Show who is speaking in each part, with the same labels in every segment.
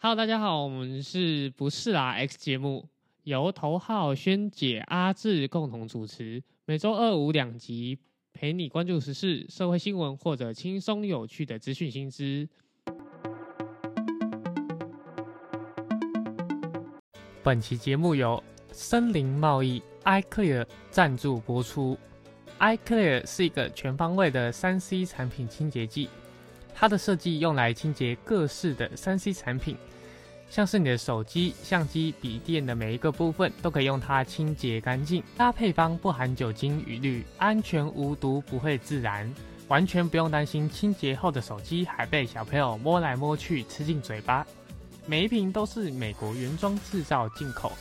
Speaker 1: Hello，大家好，我们是不是啦 X 节目，由头号萱姐阿志共同主持，每周二五两集，陪你关注时事、社会新闻或者轻松有趣的资讯新知。本期节目由森林贸易 iClear 赞助播出。iClear 是一个全方位的三 C 产品清洁剂，它的设计用来清洁各式的三 C 产品，像是你的手机、相机、笔电的每一个部分都可以用它清洁干净。它配方不含酒精与氯，安全无毒，不会自燃，完全不用担心清洁后的手机还被小朋友摸来摸去吃进嘴巴。每一瓶都是美国原装制造进口，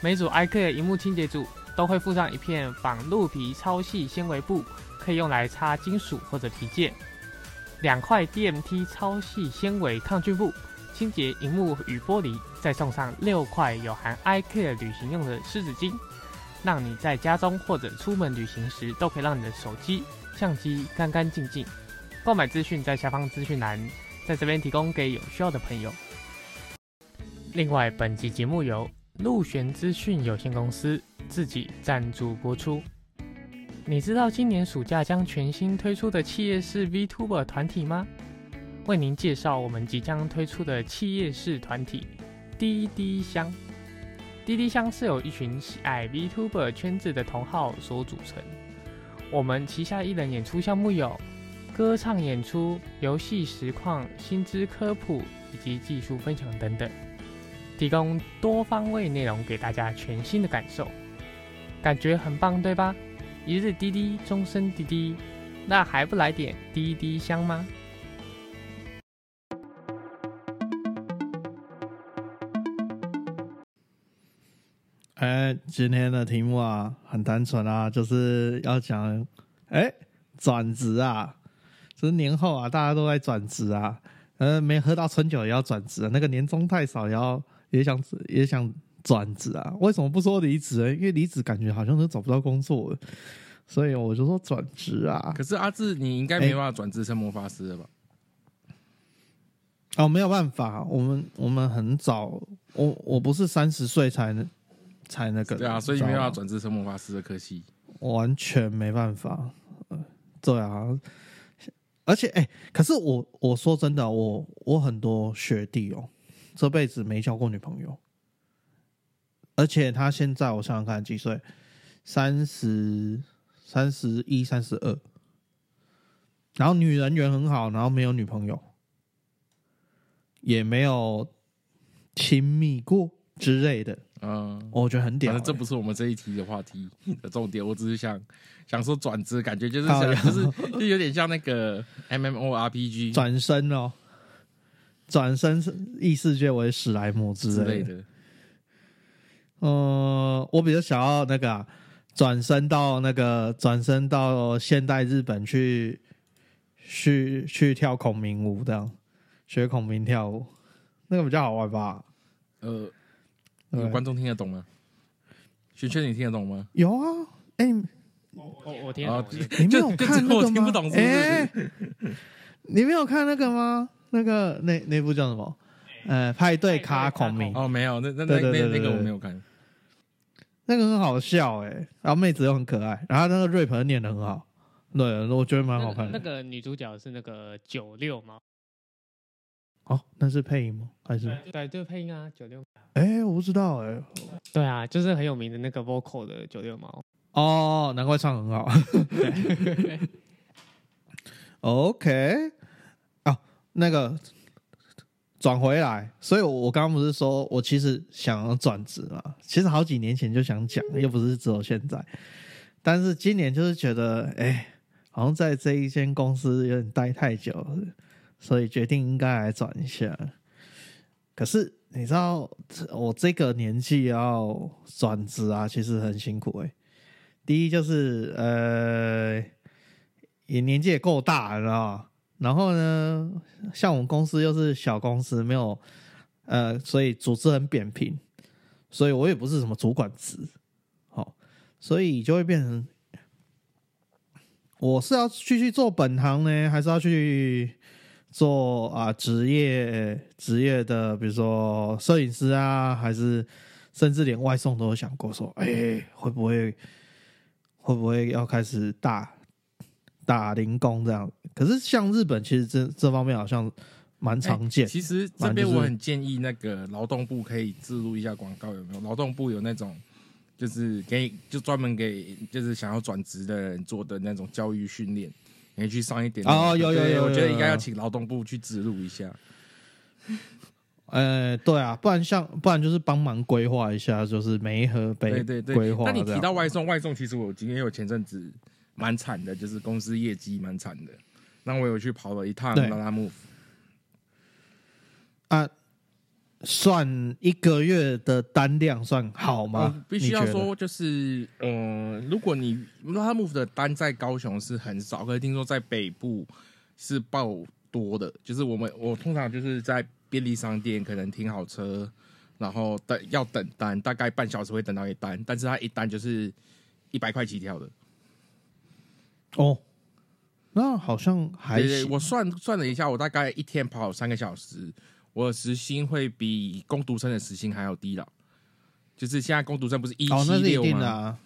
Speaker 1: 每组 iClear 荧幕清洁组。都会附上一片仿鹿皮超细纤维布，可以用来擦金属或者皮件；两块 DMT 超细纤维抗菌布，清洁荧幕与玻璃；再送上六块有含 iCare 旅行用的湿纸巾，让你在家中或者出门旅行时，都可以让你的手机、相机干干净净。购买资讯在下方资讯栏，在这边提供给有需要的朋友。另外，本集节目由陆璇资讯有限公司。自己赞助播出。你知道今年暑假将全新推出的企业式 VTuber 团体吗？为您介绍我们即将推出的企业式团体——滴滴香。滴滴香是由一群喜爱 VTuber 圈子的同好所组成。我们旗下艺人演出项目有歌唱演出、游戏实况、薪资科普以及技术分享等等，提供多方位内容给大家全新的感受。感觉很棒，对吧？一日滴滴，终身滴滴，那还不来点滴滴香吗？
Speaker 2: 哎，今天的题目啊，很单纯啊，就是要讲，哎，转职啊，就是年后啊，大家都在转职啊，呃，没喝到春酒也要转职，啊那个年终太少，也要也想也想。转职啊？为什么不说离职呢？因为离职感觉好像都找不到工作，所以我就说转职啊。
Speaker 3: 可是阿志，你应该没办法转职成魔法师了吧？
Speaker 2: 哦，没有办法，我们我们很早，我我不是三十岁才能才那个，
Speaker 3: 对啊，所以没办法转职成魔法师的可惜，
Speaker 2: 完全没办法。对啊，而且哎，可是我我说真的，我我很多学弟哦，这辈子没交过女朋友。而且他现在，我想想看几岁，三十三十一、三十二，然后女人缘很好，然后没有女朋友，也没有亲密过之类的，嗯，我觉得很屌。
Speaker 3: 这不是我们这一题的话题的重点，我只是想想说转职，感觉就是想，就是就有点像那个 M M O R P G
Speaker 2: 转身哦，转身异世界为史莱姆之类的。嗯，我比较想要那个转身到那个转身到现代日本去，去去跳孔明舞，这样学孔明跳舞，那个比较好玩吧？
Speaker 3: 呃，观众听得懂吗？萱萱，你听得懂吗？
Speaker 2: 有啊，哎，
Speaker 1: 我我我听懂，
Speaker 2: 你没有看那个
Speaker 3: 吗？哎，
Speaker 2: 你没有看那个吗？那个那那部叫什么？呃，派对卡孔明？
Speaker 3: 哦，没有，那那那那那个我没有看。
Speaker 2: 那个很好笑哎，然后妹子又很可爱，然后那个 rap 念的很好，对，我觉得蛮好看的。
Speaker 1: 那个女主角是那个九六吗？
Speaker 2: 哦，那是配音吗？还是
Speaker 1: 对，就是配音啊，九六。
Speaker 2: 哎，我不知道哎。
Speaker 1: 对啊，就是很有名的那个 vocal 的九六毛。
Speaker 2: 哦，难怪唱很好。OK，哦，那个。转回来，所以我刚刚不是说我其实想要转职嘛？其实好几年前就想讲，又不是只有现在。但是今年就是觉得，哎，好像在这一间公司有点待太久了，所以决定应该来转一下。可是你知道，我这个年纪要转职啊，其实很辛苦哎。第一就是呃，也年纪也够大，你知道吗？然后呢，像我们公司又是小公司，没有呃，所以组织很扁平，所以我也不是什么主管职，好，所以就会变成我是要继续做本行呢，还是要去做啊职业职业的，比如说摄影师啊，还是甚至连外送都有想过说，哎、会不会会不会要开始打打零工这样？可是像日本，其实这这方面好像蛮常见。
Speaker 3: 其实这边我很建议那个劳动部可以植入一下广告，有没有？劳动部有那种就是给就专门给就是想要转职的人做的那种教育训练，你去上一点
Speaker 2: 哦有有有有
Speaker 3: 我觉得应该要请劳动部去植入一下。
Speaker 2: 呃，对啊，不然像不然就是帮忙规划一下，就是每一盒被
Speaker 3: 对对对
Speaker 2: 规划
Speaker 3: 那你。提到外送，外送其实我今天有前阵子蛮惨的，就是公司业绩蛮惨的。那我有去跑了一趟
Speaker 2: 对
Speaker 3: 拉拉木，
Speaker 2: 啊，算一个月的单量算好吗？
Speaker 3: 嗯必须要说，就是呃，如果你拉拉木的单在高雄是很少，可是听说在北部是爆多的。就是我们我通常就是在便利商店可能停好车，然后等要等单，大概半小时会等到一单，但是它一单就是一百块起跳的。
Speaker 2: 哦，那好像还行。
Speaker 3: 我算算了一下，我大概一天跑三个小时，我的时薪会比工读生的时薪还要低了。就是现在工读生不是一七六吗？
Speaker 2: 定的啊。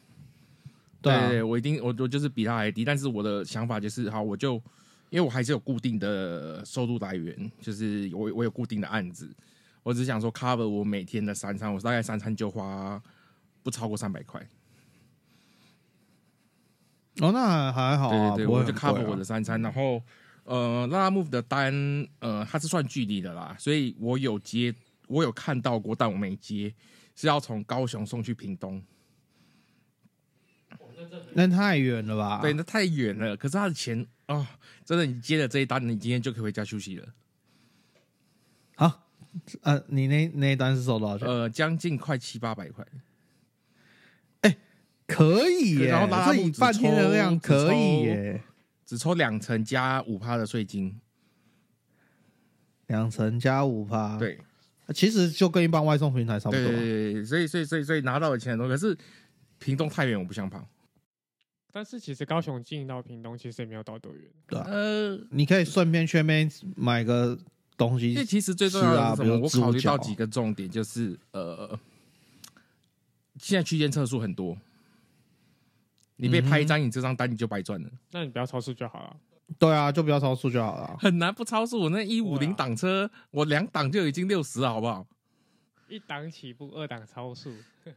Speaker 3: 对
Speaker 2: 啊，
Speaker 3: 对，我一定我我就是比他还低，但是我的想法就是，好，我就因为我还是有固定的收入来源，就是我我有固定的案子，我只想说 cover 我每天的三餐，我大概三餐就花不超过三百块，
Speaker 2: 哦，那还好啊，
Speaker 3: 对对对，我就 cover
Speaker 2: 啊
Speaker 3: 我的三餐，然后呃，拉拉 move 的单，呃，它是算距离的啦，所以我有接，我有看到过，但我没接，是要从高雄送去屏东，
Speaker 2: 那太远了吧？
Speaker 3: 对，那太远了，可是他的钱啊、真的，你接了这一单，你今天就可以回家休息了。
Speaker 2: 好，呃，你那那一单是收多少钱？
Speaker 3: 呃，将近快七八百块。
Speaker 2: 可以耶，
Speaker 3: 然后拉拉木只
Speaker 2: 这以半天的量可以耶，
Speaker 3: 只抽两成加五趴的税金，
Speaker 2: 两成加五趴，，
Speaker 3: 对，
Speaker 2: 其实就跟一般外送平台差不多啊。
Speaker 3: 对对对，所以所以所以所以拿到的钱很多，可是屏东太远，我不想跑。
Speaker 4: 但是其实高雄进到屏东其实也没有到多远，
Speaker 2: 对啊。
Speaker 3: 呃，
Speaker 2: 你可以顺便去那边买个东西
Speaker 3: 因为其实最重要的是什么？
Speaker 2: 啊
Speaker 3: 我考虑到几个重点，就是呃，现在区间测速很多，你被拍一张，你这张单你就白赚了，
Speaker 4: 那你不要超速就好了。
Speaker 2: 对啊，就不要超速就好了。
Speaker 3: 很难不超速。我那一五零
Speaker 4: 对啊
Speaker 3: 档车，我两档就已经六十了，好不好？
Speaker 4: 一档起步，二档超速，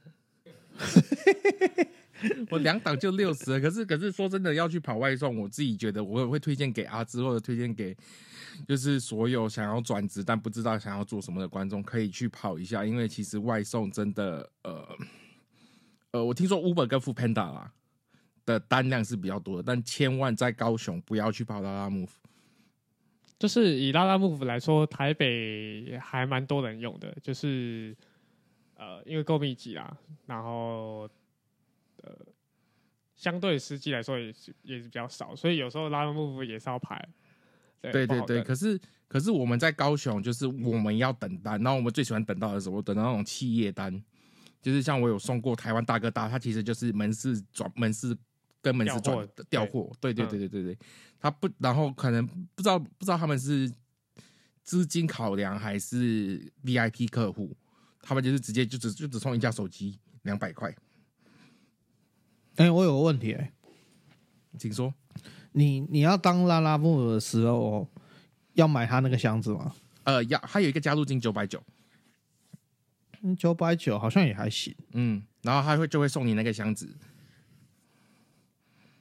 Speaker 3: 我两档就六十了，可是可是说真的，要去跑外送，我自己觉得我会推荐给阿芝，或者推荐给就是所有想要转职但不知道想要做什么的观众，可以去跑一下，因为其实外送真的呃呃，我听说 Uber 跟 o Panda 啦的单量是比较多的，但千万在高雄不要去跑拉拉 move。
Speaker 4: 就是以拉拉 move 来说，台北还蛮多人用的，就是呃，因为够密集啦，然后呃，相对司机来说也是也是比较少，所以有时候拉拉 move 也是要排。对
Speaker 3: 对对可是可是我们在高雄，就是我们要等单，然后我们最喜欢等到的时候，等到那种企业单，就是像我有送过台湾大哥大，他其实就是门市转门市跟门市
Speaker 4: 调货
Speaker 3: 转调货，对对
Speaker 4: 嗯。
Speaker 3: 对对对。对，他不，然后可能不知道不知道他们是资金考量还是 VIP 客户，他们就是直接就只就只送一架手机两百块，
Speaker 2: 哎、我有个问题、哎，
Speaker 3: 请说。
Speaker 2: 你你要当拉拉木的时候，要买他那个箱子吗？
Speaker 3: 呃，要还有一个加入金九百九，
Speaker 2: 嗯，九百九好像也还行。
Speaker 3: 嗯，然后他会就会送你那个箱子，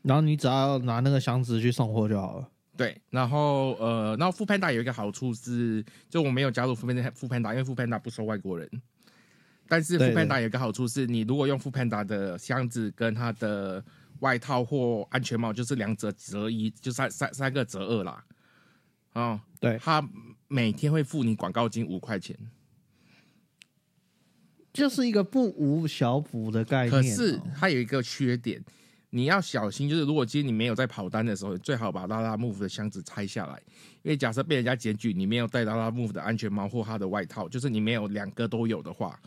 Speaker 2: 然后你只要拿那个箱子去送货就好了。
Speaker 3: 对，然后呃，然后富 Panda 有一个好处是，就我没有加入富 Panda 富 Panda，因为富 Panda 不收外国人。但是富
Speaker 2: 对对
Speaker 3: Panda 有一个好处是，你如果用富 Panda 的箱子跟它的外套或安全帽，就是两者折一，就三三三个折二啦。哦，
Speaker 2: 对
Speaker 3: 他每天会付你广告金五块钱，
Speaker 2: 就是一个不无小补的概念、哦。
Speaker 3: 可是它有一个缺点，你要小心，就是如果今天你没有在跑单的时候，最好把拉拉 move 的箱子拆下来，因为假设被人家检举你没有带拉拉 move 的安全帽或他的外套，就是你没有两个都有的话，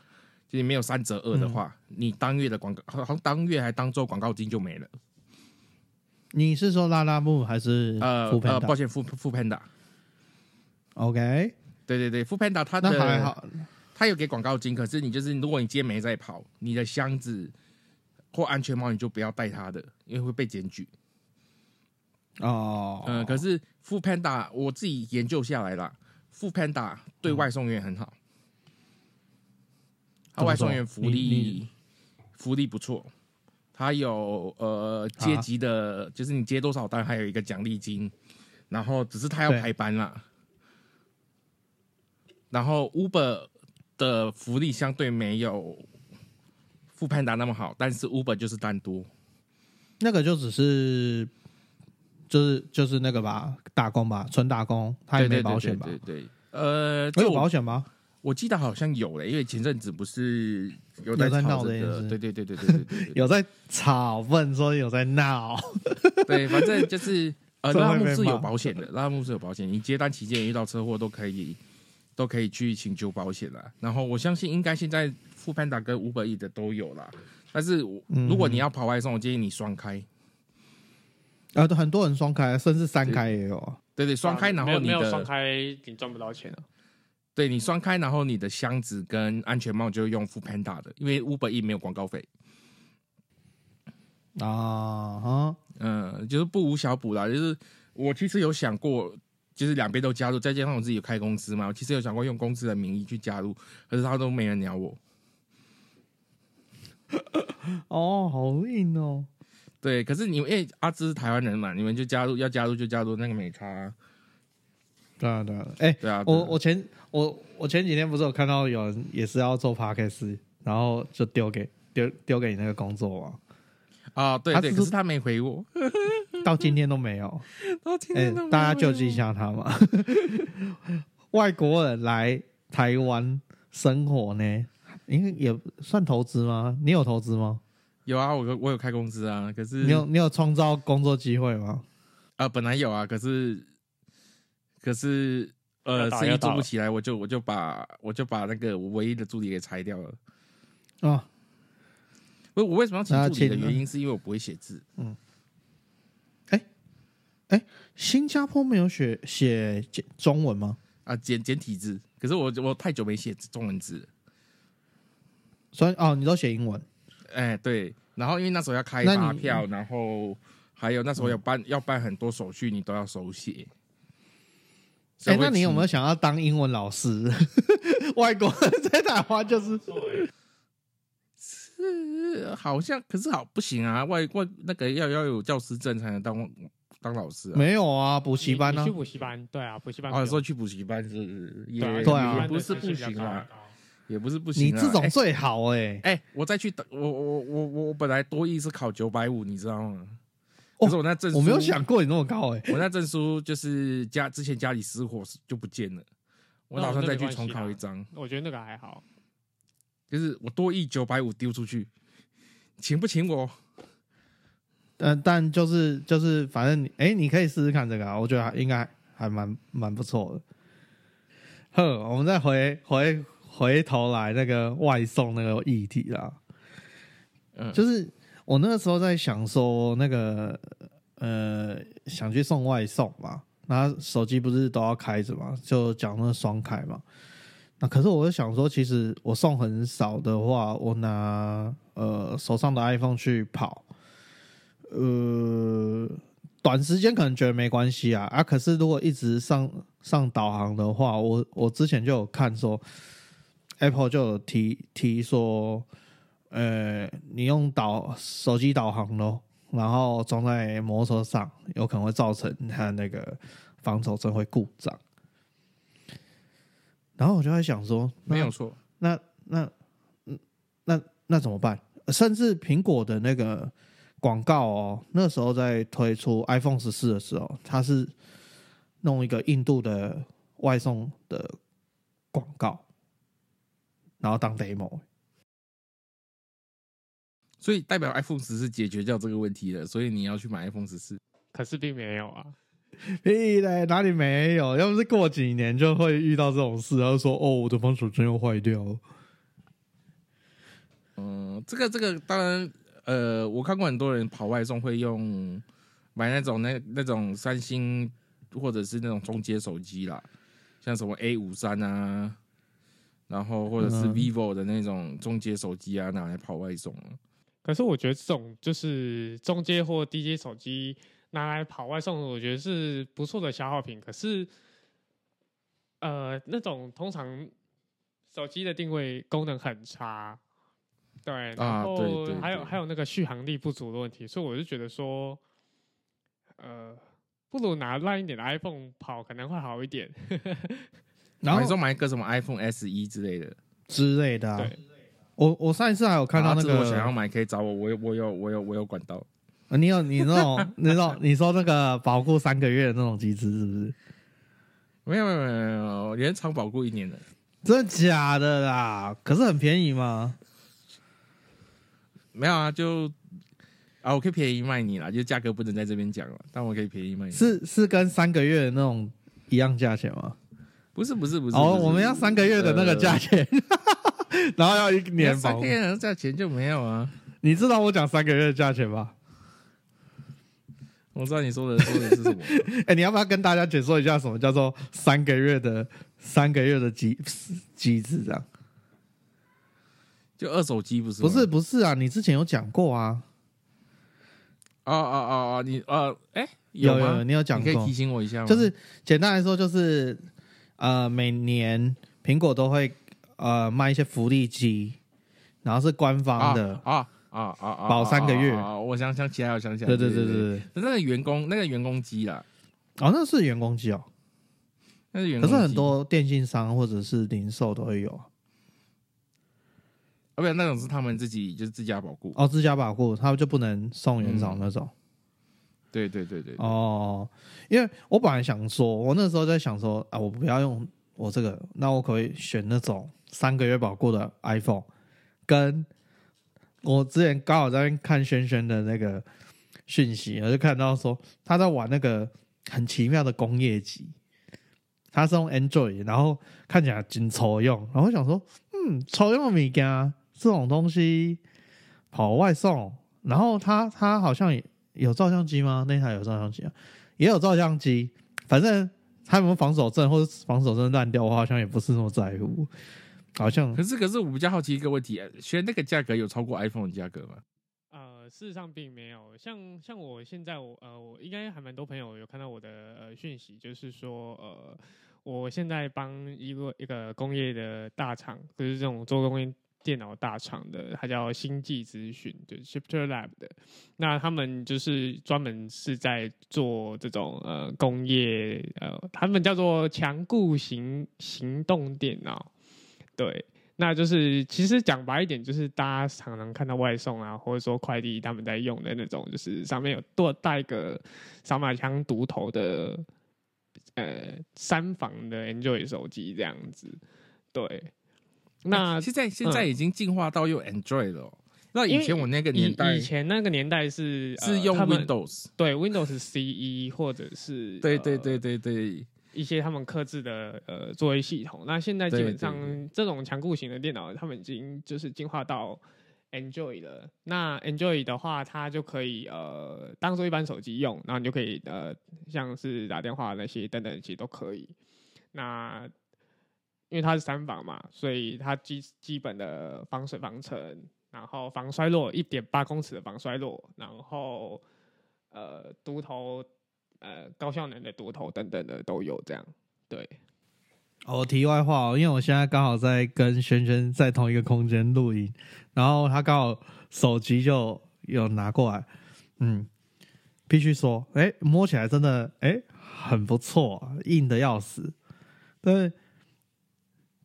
Speaker 3: 就你没有三折二的话，你当月的广告好像当月还当做广告金就没了。
Speaker 2: 你是说拉拉木还是
Speaker 3: 呃呃，抱歉，富富
Speaker 2: panda，OK，
Speaker 3: 对对对 o o Panda 它
Speaker 2: 的还好，
Speaker 3: 他有给广告金，可是你就是如果你今天没在跑，你的箱子或安全帽你就不要戴它的，因为会被检举。
Speaker 2: 哦，
Speaker 3: 嗯，可是 o Panda 我自己研究下来啦 o Panda 对外送员很好，外送员福利福利不错，他有呃阶级的，就是你接多少单，还有一个奖励金，然后只是他要排班啦。然后 Uber 的福利相对没有富潘达那么好，但是 Uber 就是单多。
Speaker 2: 那个就只是，就是就是那个吧，打工吧，纯打工，他也没保险吧？
Speaker 3: 对对對
Speaker 2: 对
Speaker 3: 对。呃，
Speaker 2: 有保险吗？
Speaker 3: 我记得好像有嘞，因为前阵子不是有在
Speaker 2: 闹的，
Speaker 3: 对对对对对对，
Speaker 2: 有在炒，问说有在闹。
Speaker 3: 对，反正就是呃，拉姆是有保险的，拉姆是有保险，你接单期间遇到车祸都可以。都可以去请求保险啦。然后我相信应该现在富潘达跟五百亿的都有啦。但是如果你要跑外送，我建议你双开，
Speaker 2: 啊，很多人双开，甚至三开也有啊。
Speaker 3: 对对，双开，然后你
Speaker 4: 没有没有双开，你赚不到钱啊。
Speaker 3: 对你双开，然后你的箱子跟安全帽就用富潘达的，因为五百亿没有广告费。
Speaker 2: 啊哈，
Speaker 3: 嗯，就是不无小补啦。就是我其实有想过，就是两边都加入，再加上我自己有开公司嘛，我其实有想过用公司的名义去加入，可是他都没人鸟我。
Speaker 2: 哦，好硬哦。
Speaker 3: 对，可是你们因为阿芝是台湾人嘛，你们就加入，要加入就加入，那个美差啊、
Speaker 2: 对啊，对啊。哎、
Speaker 3: 对啊，
Speaker 2: 我我前我我前几天不是有看到有人也是要做 podcast，然后就丢给丢丢给你那个工作嘛，
Speaker 3: 啊，对对，可是他没回我，
Speaker 2: 到今天都没有。
Speaker 3: 到今
Speaker 2: 哎、
Speaker 3: 天都没
Speaker 2: 大家救济一下他嘛。外国人来台湾生活呢，应该也算投资吗？你有投资吗？
Speaker 3: 有啊，我有我有开公司啊，可是
Speaker 2: 你有你有创造工作机会吗？
Speaker 3: 啊，本来有啊，可是可是呃，生意做不起来，我就我就把我就把那个我唯一的助理给裁掉了。
Speaker 2: 啊，
Speaker 3: 我我为什么要请
Speaker 2: 那
Speaker 3: 助理的原因，是因为我不会写字。
Speaker 2: 新加坡没有写写中文吗？
Speaker 3: 啊，简简体字，可是我我太久没写中文字了，
Speaker 2: 所以哦，你都写英文
Speaker 3: 哎，对，然后因为那时候要开发票，然后还有那时候要办、要办很多手续，你都要手写。
Speaker 2: 哎、那你有没有想要当英文老师？外国人在台湾就是
Speaker 3: 是好像，可是好不行啊，外外那个要要有教师证才能当当老师啊。
Speaker 2: 没有啊，补习班呢、
Speaker 4: 去补习班，对啊，补习班
Speaker 3: 哦，
Speaker 4: 没有。
Speaker 3: 说去补习班是也
Speaker 4: 对啊，
Speaker 3: 不是不行啊，也不是不行
Speaker 2: 你这种最好哎、
Speaker 3: 哎、我再去等我我我我我本来多艺是考九百五，你知道吗？
Speaker 2: 哦
Speaker 3: 可是我那证书
Speaker 2: 我没有想，过你那么高哎、
Speaker 3: 我那证书就是家之前家里失火就不见了，我打算再去重考一张。
Speaker 4: 我觉得那个还好。
Speaker 3: 就是我多艺九百五丢出去，请不请我？
Speaker 2: 但但就是就是，反正你哎、你可以试试看这个啊，我觉得还应该还蛮蛮不错的。呵，我们再回回回头来那个外送那个议题啦，
Speaker 3: 嗯，
Speaker 2: 就是我那个时候在想说，那个呃，想去送外送嘛，那手机不是都要开着嘛，就讲那个双开嘛。那可是我就想说，其实我送很少的话，我拿呃手上的 iPhone 去跑，呃，短时间可能觉得没关系啊啊，可是如果一直上上导航的话，我我之前就有看说，Apple 就有提提说，呃，你用导手机导航咯，然后装在摩托车上，有可能会造成它那个防手震会故障。然后我就在想说，那
Speaker 3: 没有错。
Speaker 2: 那那嗯那那怎么办？甚至苹果的那个广告哦，那时候在推出 iPhone 十四的时候，它是弄一个印度的外送的广告，然后当 demo。
Speaker 3: 所以代表 iPhone 十四解决掉这个问题了，所以你要去买 iPhone 十四。
Speaker 4: 可是并没有啊。
Speaker 2: 屁嘞，哪里没有？要不是过几年就会遇到这种事，然后说哦，我的防手震又坏掉了。
Speaker 3: 嗯，这个这个当然，呃，我看过很多人跑外送会用买那种那那种三星或者是那种中阶手机啦。像什么 A 五三啊，然后或者是
Speaker 2: 嗯
Speaker 3: vivo 的那种中阶手机啊，拿来跑外送啊。
Speaker 4: 可是我觉得这种就是中阶或低阶手机拿来跑外送，我觉得是不错的消耗品。可是，呃，那种通常手机的定位功能很差，对，然
Speaker 3: 啊
Speaker 4: 后
Speaker 3: 对对
Speaker 4: 还有
Speaker 3: 对
Speaker 4: 还有那个续航力不足的问题，所以我就觉得说，呃，不如拿烂一点的 iPhone 跑可能会好一点。
Speaker 2: 然后
Speaker 3: 你说买一个什么 iPhone S 一之类的，
Speaker 2: 之类的、啊。
Speaker 4: 对，
Speaker 2: 我我上一次还有看到那个，
Speaker 3: 我想要买可以找我，我有我有我有我有管道。
Speaker 2: 呃你有你那种那种你说那个保护三个月的那种机制是不是？
Speaker 3: 没有没有没有没有，连长保护一年的。
Speaker 2: 真的假的啦？可是很便宜吗？
Speaker 3: 没有啊，就啊，我可以便宜卖你啦，就价格不能在这边讲了，但我可以便宜卖你。
Speaker 2: 是是跟三个月的那种一样价钱吗？
Speaker 3: 不是不是不是？
Speaker 2: 哦，我们要三个月的那个价钱，然后要一
Speaker 3: 呃
Speaker 2: 年
Speaker 3: 三个。月的价钱就没有啊。
Speaker 2: 你知道我讲三个月的价钱吧？
Speaker 3: 我知道你说的说的是什么，
Speaker 2: 哎、你要不要跟大家解说一下什么叫做三个月的三个月的机机制？这样
Speaker 3: 就二手机不是吗？
Speaker 2: 不是不是啊？你之前有讲过啊？
Speaker 3: 哦哦哦哦，你呃，哎，吗
Speaker 2: 有有，你有讲过
Speaker 3: 你可以提，醒我一下吗？
Speaker 2: 就是简单来说，就是呃，每年苹果都会呃卖一些福利机，然后是官方的，
Speaker 3: 啊啊啊啊，
Speaker 2: 保三个月
Speaker 3: 啊！我想想起来，我想起来，
Speaker 2: 对对对
Speaker 3: 对
Speaker 2: 对对。
Speaker 3: 那个员工那个员工机啦，
Speaker 2: 哦，那是员工机哦，
Speaker 3: 那是员工机，
Speaker 2: 可是很多电信商或者是零售都会有啊
Speaker 3: 啊，不是那种是他们自己就是自家保固。
Speaker 2: 哦，自家保护他们就不能送原厂那种。
Speaker 3: 对对对对，
Speaker 2: 哦，因为我本来想说，我那时候在想说啊，我不要用我这个，那我可以选那种三个月保固的 iPhone，跟我之前刚好在看轩轩的那个讯息，我就看到说他在玩那个很奇妙的工业机，他是用 Android，然后看起来真抽用，然后我想说，嗯，抽用的物件这种东西跑外送，然后他他好像也有照相机吗？那台有照相机啊，也有照相机，反正他有没有防守阵或者防守阵烂掉，我好像也不是那么在乎，好像
Speaker 3: 可是可是我比较好奇一个问题，选那个价格有超过 iPhone 的价格吗？
Speaker 4: 呃，事实上并没有，像像我现在我呃，我应该还蛮多朋友有看到我的呃讯息，就是说呃，我现在帮一个一个工业的大厂，就是这种做工业电脑大厂的，它叫星际资讯，就 Shifter Lab 的，那他们就是专门是在做这种呃工业呃，他们叫做强固型行动电脑，对。那就是其实讲白一点，就是大家常常看到外送啊，或者说快递他们在用的那种，就是上面有多带个扫码枪独头的呃三防的 Android 手机这样子。对，那
Speaker 3: 现在现在已经进化到用 Android 了哦、那以前我那个年代
Speaker 4: 以前那个年代是呃
Speaker 3: 是用 Windows，
Speaker 4: 对 Windows CE 或者是
Speaker 3: 对对对
Speaker 4: 呃
Speaker 3: 对对，
Speaker 4: 一些他们克制的呃作业系统。那现在基本上
Speaker 3: 对
Speaker 4: 这种强固型的电脑，他们已经就是进化到 Android 了。那 Android 的话，它就可以呃当做一般手机用，然后你就可以呃像是打电话那些等等，其实都可以。那因为它是三防嘛，所以它基基本的防水防尘，然后防摔落一点八公尺的防摔落，然后呃独头呃高效能的独头等等的都有这样。对，
Speaker 2: 哦，题外话哦，因为我现在刚好在跟轩轩在同一个空间录音，然后他刚好手机就有拿过来，嗯，必须说，哎，摸起来真的，哎，很不错、硬的要死，但是，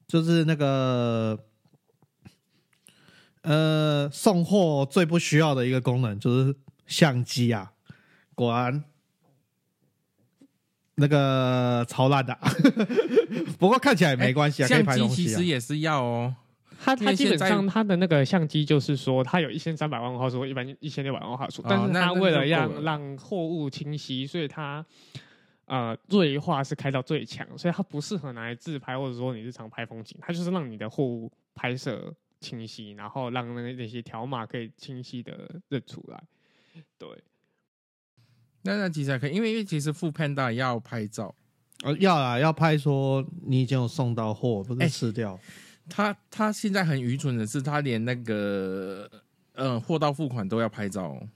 Speaker 2: 就是那个，呃，送货最不需要的一个功能就是相机啊，果然。那个超烂的啊、不过看起来也没关系啊，可以
Speaker 3: 相机
Speaker 2: 拍东西啊。
Speaker 3: 其实也是要哦。
Speaker 4: 它它基本上它的那个相机就是说，它有一千三百万画素，一般一千六百万画素，但是它为了让让货物清晰，所以它呃锐化是开到最强，所以它不适合拿来自拍或者说你日常拍风景，它就是让你的货物拍摄清晰，然后让那个那些条码可以清晰的认出来。对，
Speaker 3: 那那其实还可以，因为因为其实副 Panda 要拍照，
Speaker 2: 呃，要啊，要拍说你已经有送到货，不
Speaker 3: 哎
Speaker 2: 是吃掉。
Speaker 3: 他他现在很愚蠢的是，他连那个呃货到付款都要拍照哦、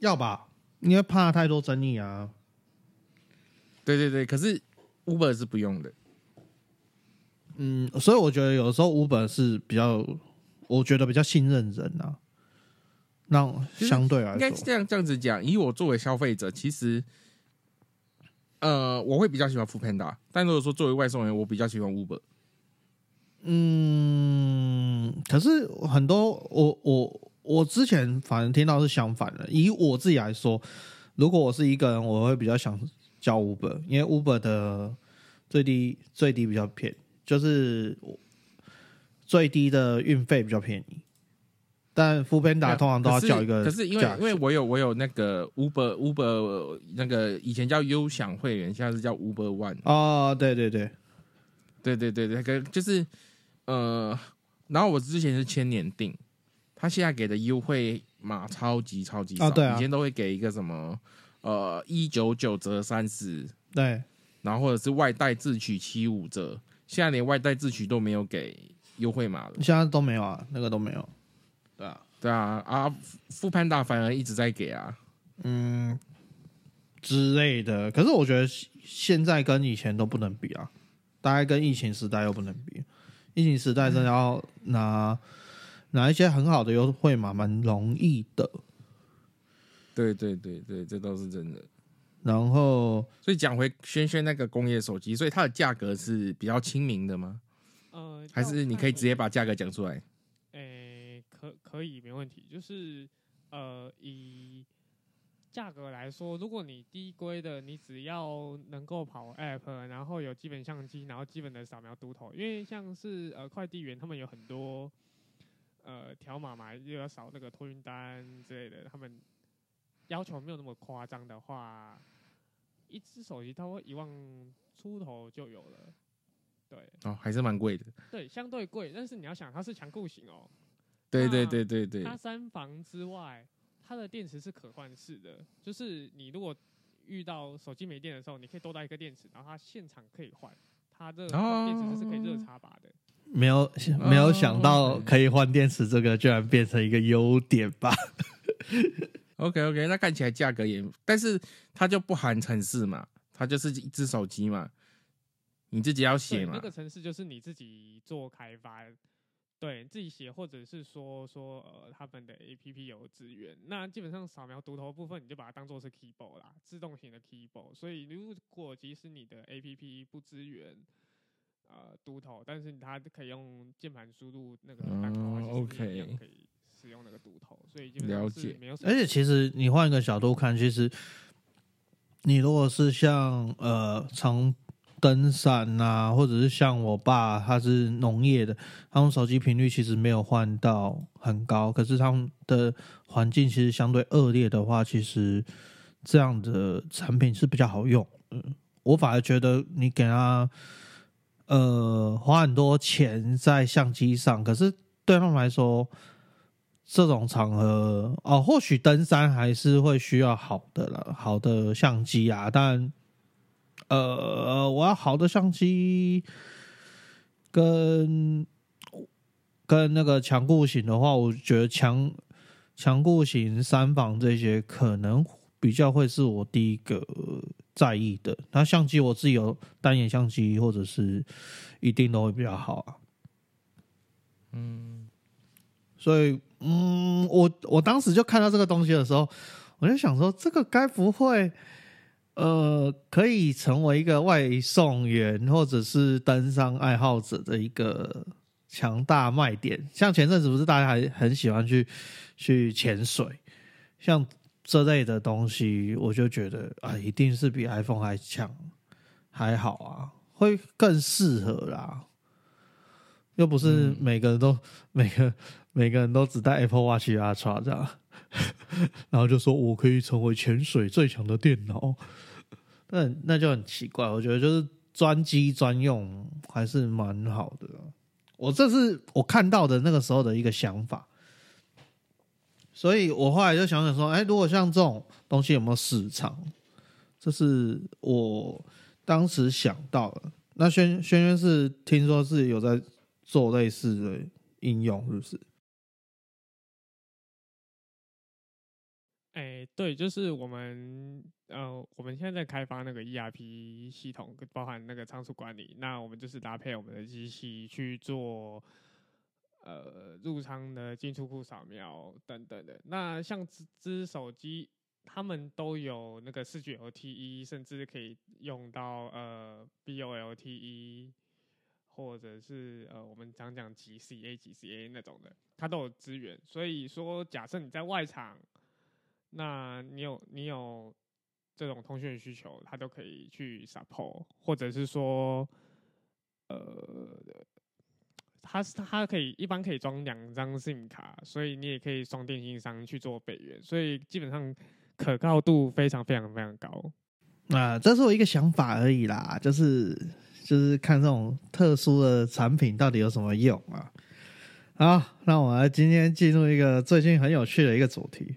Speaker 2: 要吧？因为怕太多争议啊。
Speaker 3: 对对对，可是 Uber 是不用的。
Speaker 2: 嗯，所以我觉得有时候 Uber 是比较，我觉得比较信任人啊。那相对来说，
Speaker 3: 应该是这样这样子讲，以我作为消费者，其实，呃，我会比较喜欢 f o o Panda，但如果说作为外送员，我比较喜欢 Uber。
Speaker 2: 嗯，可是很多我我我之前反正听到是相反的。以我自己来说，如果我是一个人，我会比较想叫 Uber，因为 Uber 的最低最低比较便宜，就是最低的运费比较便宜。但 f o o Panda 通常都要
Speaker 3: 可是
Speaker 2: 叫一个
Speaker 3: 可是因为因为我有我有那个 Uber Uber 那个以前叫优享会员，现在是叫 Uber One。
Speaker 2: 哦，对对对，
Speaker 3: 对对对对，那个就是呃，然后我之前是千年订，他现在给的优惠码超级超级少，
Speaker 2: 啊对啊
Speaker 3: 以前都会给一个什么呃一九九折三十，
Speaker 2: 对，
Speaker 3: 然后或者是外带自取七五折，现在连外带自取都没有给优惠码了。
Speaker 2: 现在都没有啊，那个都没有。对啊，
Speaker 3: 对啊啊，富潘达反而一直在给啊。
Speaker 2: 嗯之类的。可是我觉得现在跟以前都不能比啊，大概跟疫情时代又不能比。疫情时代真的要拿、拿一些很好的优惠码，蛮容易的。
Speaker 3: 对对对对，这都是真的。
Speaker 2: 然后
Speaker 3: 所以讲回轩轩那个工业手机，所以它的价格是比较亲民的吗？
Speaker 4: 呃，
Speaker 3: 还是你可以直接把价格讲出来？
Speaker 4: 诶、可可以没问题，就是呃，以价格来说，如果你低规的，你只要能够跑 App，然后有基本相机，然后基本的扫描读头，因为像是呃快递员他们有很多呃条码嘛，又要扫那个托运单之类的，他们要求没有那么夸张的话，一只手机它会一万出头就有了，对
Speaker 3: 哦，还是蛮贵的。
Speaker 4: 对，相对贵，但是你要想它是强固型哦。
Speaker 3: 对对
Speaker 4: 那
Speaker 3: 对对对，
Speaker 4: 它三防之外，它的电池是可换式的，就是你如果遇到手机没电的时候，你可以多带一个电池，然后它现场可以换。它这个
Speaker 3: 哦
Speaker 4: 电池是可以热插拔的，
Speaker 2: 没有 没有想到
Speaker 3: 哦
Speaker 2: 可以换电池，这个居然变成一个优点吧？
Speaker 3: OK OK，那看起来价格也，但是它就不含城市嘛，它就是一只手机嘛，你自己要写，嘛
Speaker 4: 那。个城市就是你自己做开发，对自己写，或者是说说呃他们的 APP 有资源。那基本上扫描读头部分，你就把它当做是 keyboard 啦，自动型的 keyboard。所以如果即使你的 APP 不支援呃读头，但是它可以用键盘输入那个
Speaker 3: OK
Speaker 4: 可以使用那个读头。所以基本上是
Speaker 3: 了解
Speaker 4: 没有
Speaker 2: 而且其实你换一个角度看，其实你如果是像呃长登山呐、或者是像我爸他是农业的，他们手机频率其实没有换到很高，可是他们的环境其实相对恶劣的话，其实这样的产品是比较好用。嗯，我反而觉得你给他呃花很多钱在相机上，可是对他们来说。这种场合哦，或许登山还是会需要好的了，好的相机啊。但呃，我要好的相机跟跟那个强固型的话，我觉得强强固型三防这些可能比较会是我第一个在意的。那相机我自己有单眼相机，或者是一定都会比较好啊。
Speaker 3: 嗯，
Speaker 2: 所以，嗯，我我当时就看到这个东西的时候，我就想说，这个该不会，呃，可以成为一个外送员或者是登山爱好者的一个强大卖点？像前阵子不是大家还很喜欢去去潜水，像这类的东西，我就觉得啊，一定是比 iPhone 还强，还好啊，会更适合啦。又不是
Speaker 3: 嗯
Speaker 2: 每个人都、每个每个人都只带 Apple Watch Ultra 这样，然后就说我可以成为潜水最强的电脑，那那就很奇怪。我觉得就是专机专用还是蛮好的啊、我这是我看到的那个时候的一个想法，所以我后来就想想说，哎，如果像这种东西有没有市场？这是我当时想到的。那轩轩轩是听说是有在做类似的应用，是不是？
Speaker 4: 哎，对，就是我们呃，我们现在在开发那个 ERP 系统，包含那个仓储管理。那我们就是搭配我们的机器去做呃入仓的进出库扫描等等的。那像这只手机，他们都有那个视觉 LTE，甚至可以用到呃 BOLTE，或者是呃我们讲讲 GCA、GCA 那种的，它都有资源。所以说，假设你在外场。那你有你有这种通讯需求，它都可以去 support，或者是说，呃，它是它可以一般可以装两张 SIM 卡，所以你也可以双电信商去做备援，所以基本上可靠度非常非常非常高。
Speaker 2: 啊，这是我一个想法而已啦，就是就是看这种特殊的产品到底有什么用啊。好，那我们今天进入一个最近很有趣的一个主题。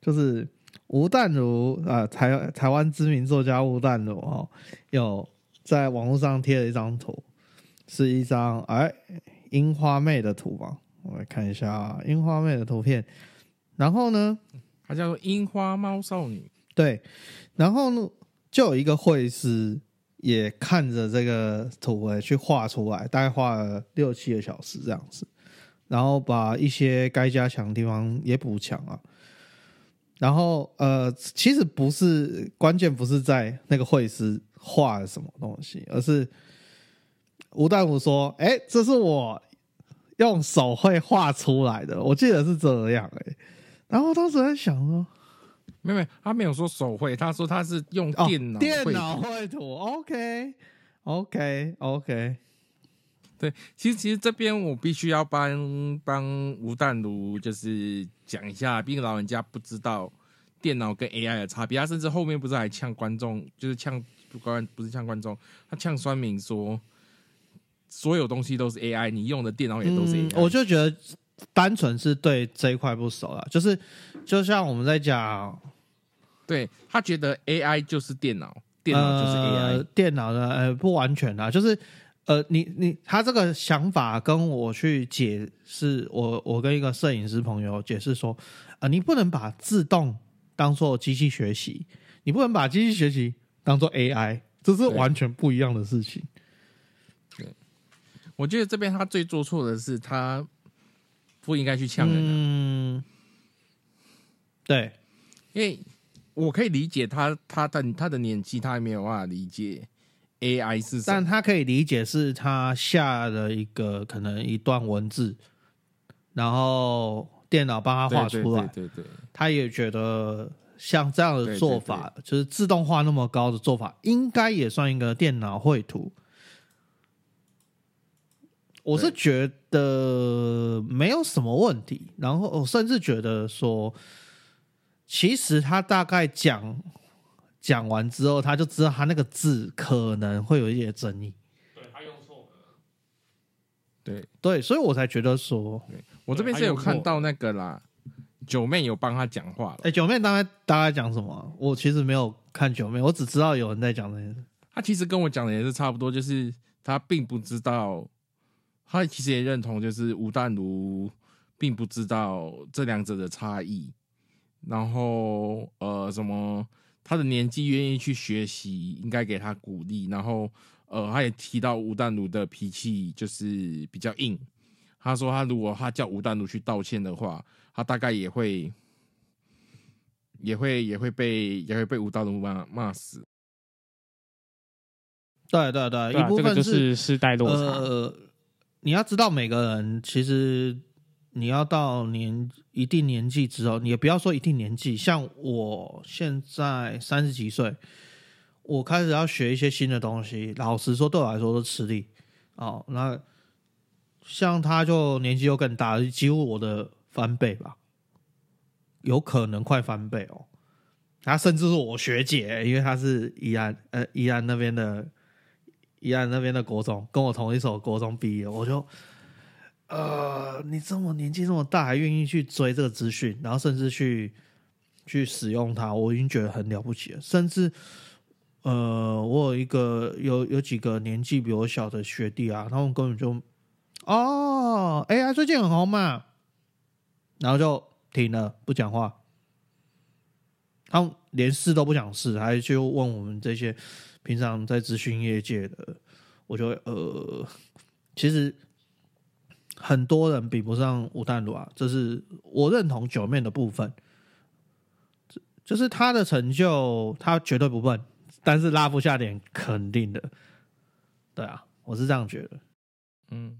Speaker 2: 就是吴淡如啊，台台湾知名作家吴淡如哦，有在网络上贴了一张图，是一张哎樱花妹的图吧，我来看一下樱花妹的图片。然后呢，
Speaker 3: 它叫做樱花猫少女。
Speaker 2: 对，然后呢，就有一个会师也看着这个图哎去画出来，大概画了六七个小时这样子，然后把一些该加强的地方也补强啊。然后，呃，其实不是关键，不是在那个绘师画了什么东西，而是吴大武说：“哎，这是我用手绘画出来的。”我记得是这样，哎。然后当时在想说：“
Speaker 3: 没有，他没有说手绘，他说他是用电脑
Speaker 2: 电脑绘图。”OK，OK，OK。
Speaker 3: 对，其实其实这边我必须要帮帮吴淡如，就是讲一下，毕竟老人家不知道电脑跟 AI 的差别。他甚至后面不是还呛观众，就是呛观不是呛观众，他呛酸明说，所有东西都是 AI，你用的电脑也都是 AI。
Speaker 2: 我就觉得单纯是对这一块不熟了，就是就像我们在讲，
Speaker 3: 对他觉得 AI 就是电脑，电脑就是 AI，
Speaker 2: 电脑呢呃不完全啊，就是。呃，你你他这个想法跟我去解释，我我跟一个摄影师朋友解释说，呃，你不能把自动当做机器学习，你不能把机器学习当做 AI，这是完全不一样的事情。
Speaker 3: 对，我觉得这边他最做错的是他不应该去呛人。嗯，
Speaker 2: 对，
Speaker 3: 因为我可以理解他他的他的年纪，他还没有办法理解。AI 是什么，
Speaker 2: 但他可以理解是他下了一个可能一段文字，然后电脑帮他画出
Speaker 3: 来。对对，
Speaker 2: 他也觉得像这样的做法，就是自动化那么高的做法，应该也算一个电脑绘图。我是觉得没有什么问题，然后我甚至觉得说，其实他大概讲。讲完之后，他就知道他那个字可能会有一些争议。
Speaker 4: 对他用错了。
Speaker 3: 对
Speaker 2: 对，所以我才觉得说，
Speaker 3: 我这边是有看到那个啦，九妹有帮他讲话了。
Speaker 2: 哎，九妹大概大概讲什么？我其实没有看九妹，我只知道有人在讲这些。
Speaker 3: 他其实跟我讲的也是差不多，就是他并不知道，他其实也认同，就是吴淡如并不知道这两者的差异。然后呃，什么？他的年纪愿意去学习，应该给他鼓励。然后，呃，他也提到吴淡如的脾气就是比较硬。他说，他如果他叫吴淡如去道歉的话，他大概也会，也会，也会被，也会被吴淡如骂骂死。
Speaker 2: 对对对，一部分
Speaker 4: 就是世代落差。
Speaker 2: 呃，你要知道，每个人其实。你要到年一定年纪之后，你也不要说一定年纪，像我现在三十几岁，我开始要学一些新的东西。老实说，对我来说都吃力哦。那像他就年纪又更大，几乎我的翻倍吧，有可能快翻倍哦。他甚至是我学姐，因为他是宜安呃宜安那边的宜安那边的国中，跟我同一所国中毕业，我就。呃，你这么年纪这么大，还愿意去追这个资讯，然后甚至去去使用它，我已经觉得很了不起了。甚至呃，我有一个有有几个年纪比我小的学弟啊，他们根本就哦，AI 最近很红嘛，然后就停了，不讲话。他们连试都不想试，还去问我们这些平常在咨询业界的，我就呃，其实很多人比不上吴淡如啊，这是我认同九面的部分，这就是他的成就，他绝对不笨，但是拉不下脸，肯定的，对啊，我是这样觉得。
Speaker 3: 嗯，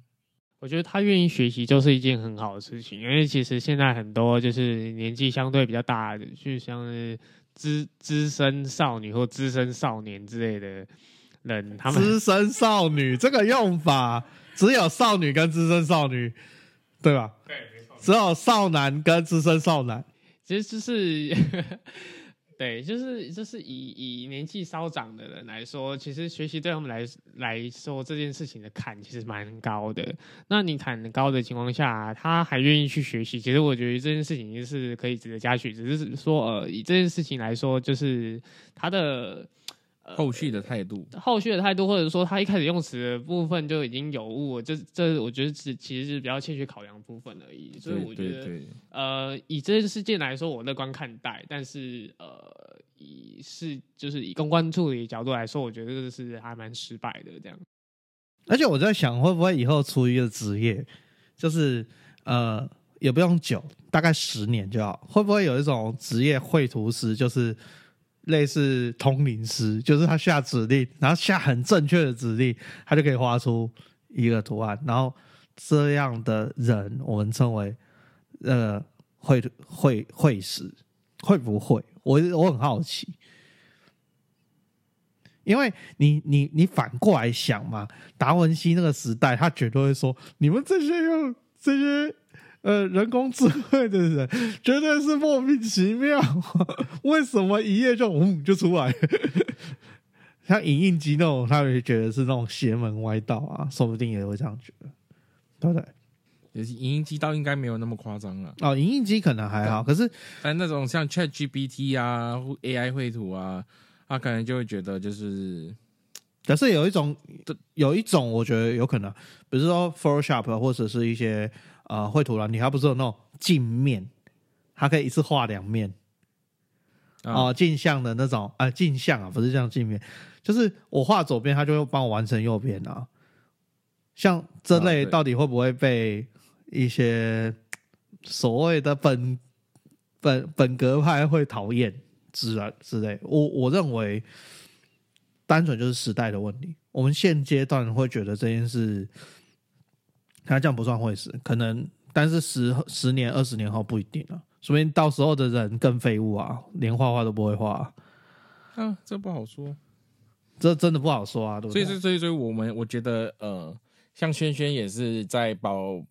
Speaker 4: 我觉得他愿意学习就是一件很好的事情，因为其实现在很多就是年纪相对比较大的，就像是资资深少女或资深少年之类的人，他们
Speaker 2: 资深少女这个用法，只有少女跟资深少女，对吧？
Speaker 4: 对，没错，
Speaker 2: 只有少男跟资深少男。
Speaker 4: 其实就是 对，就是就是以以年纪稍长的人来说，其实学习对他们来来说这件事情的坎其实蛮高的。那你坎高的情况下，他还愿意去学习，其实我觉得这件事情是可以值得嘉许。只是说，呃，以这件事情来说，就是他的。
Speaker 3: 后续的态度，
Speaker 4: 后续的态度，或者说他一开始用词的部分就已经有误，这这我觉得是其实是比较欠缺考量部分而已。所以我觉得，呃，以这件事件来说，我乐观看待。但是，呃，以是就是以公关处理角度来说，我觉得这个是还蛮失败的这样。
Speaker 2: 而且我在想，会不会以后出一个职业，就是呃，也不用久，大概十年就好。会不会有一种职业绘图师，就是？类似通灵师，就是他下指令，然后下很正确的指令，他就可以画出一个图案。然后这样的人，我们称为呃会会会师，会不会？我我很好奇，因为你你你反过来想嘛，达文西那个时代，他绝对会说，你们这些用这些。呃，人工智慧的人绝对是莫名其妙，为什么一夜就嗡就出来？像影印机那种，他会觉得是那种邪门歪道啊，说不定也会这样觉得，对不对？
Speaker 3: 也是影印机倒应该没有那么夸张了。
Speaker 2: 哦，影印机可能还好，可是
Speaker 3: 但那种像 Chat GPT 啊、AI 绘图啊，他可能就会觉得就是，
Speaker 2: 可是有一种，有一种我觉得有可能，比如说 Photoshop 或者是一些。啊，绘图了，你还不是有那种镜面，它可以一次画两面，哦，镜像的那种，呃，镜像啊，不是这样镜面，就是我画左边，它就会帮我完成右边啊。像这类到底会不会被一些所谓的本本本格派会讨厌之然之类？我我认为，单纯就是时代的问题。我们现阶段会觉得这件事。他这样不算会死，可能，但是十十年、二十年后不一定了，说明到时候的人更废物啊，连画画都不会画。
Speaker 3: 啊，这不好说，
Speaker 2: 这真的不好说啊。
Speaker 3: 所以，所以，所以，我们我觉得，呃，像轩轩也是在保，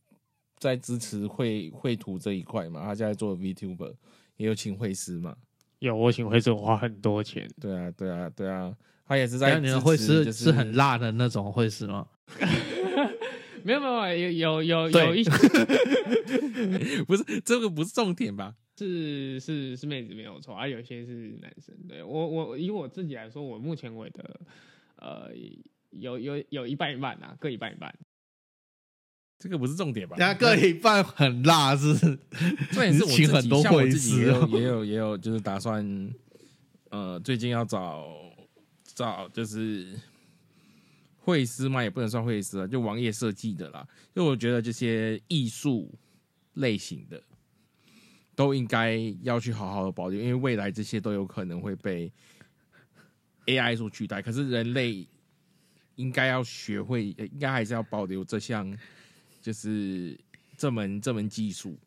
Speaker 3: 在支持绘绘图这一块嘛，他现在做 VTuber，也有请绘师嘛，
Speaker 4: 有我请绘师花很多钱。
Speaker 3: 对啊，对啊，对啊，他也是在。
Speaker 2: 那你的绘师是很辣的那种绘师吗？
Speaker 4: 没有没有有有有有一
Speaker 3: 不是这个不是重点吧？
Speaker 4: 是是是妹子没有错啊，有些是男生。对我我以我自己来说，我目前为的呃有有有一半一半啊，各一半一半。
Speaker 3: 这个不是重点吧？
Speaker 2: 那各一半很辣是？
Speaker 3: 重点是请很多会师，也有也有也有就是打算呃最近要找找就是。绘师嘛，也不能算绘师啊，就网页设计的啦。因为我觉得这些艺术类型的都应该要去好好的保留，因为未来这些都有可能会被 AI 所取代。可是人类应该要学会，应该还是要保留这项，就是这门这门技术。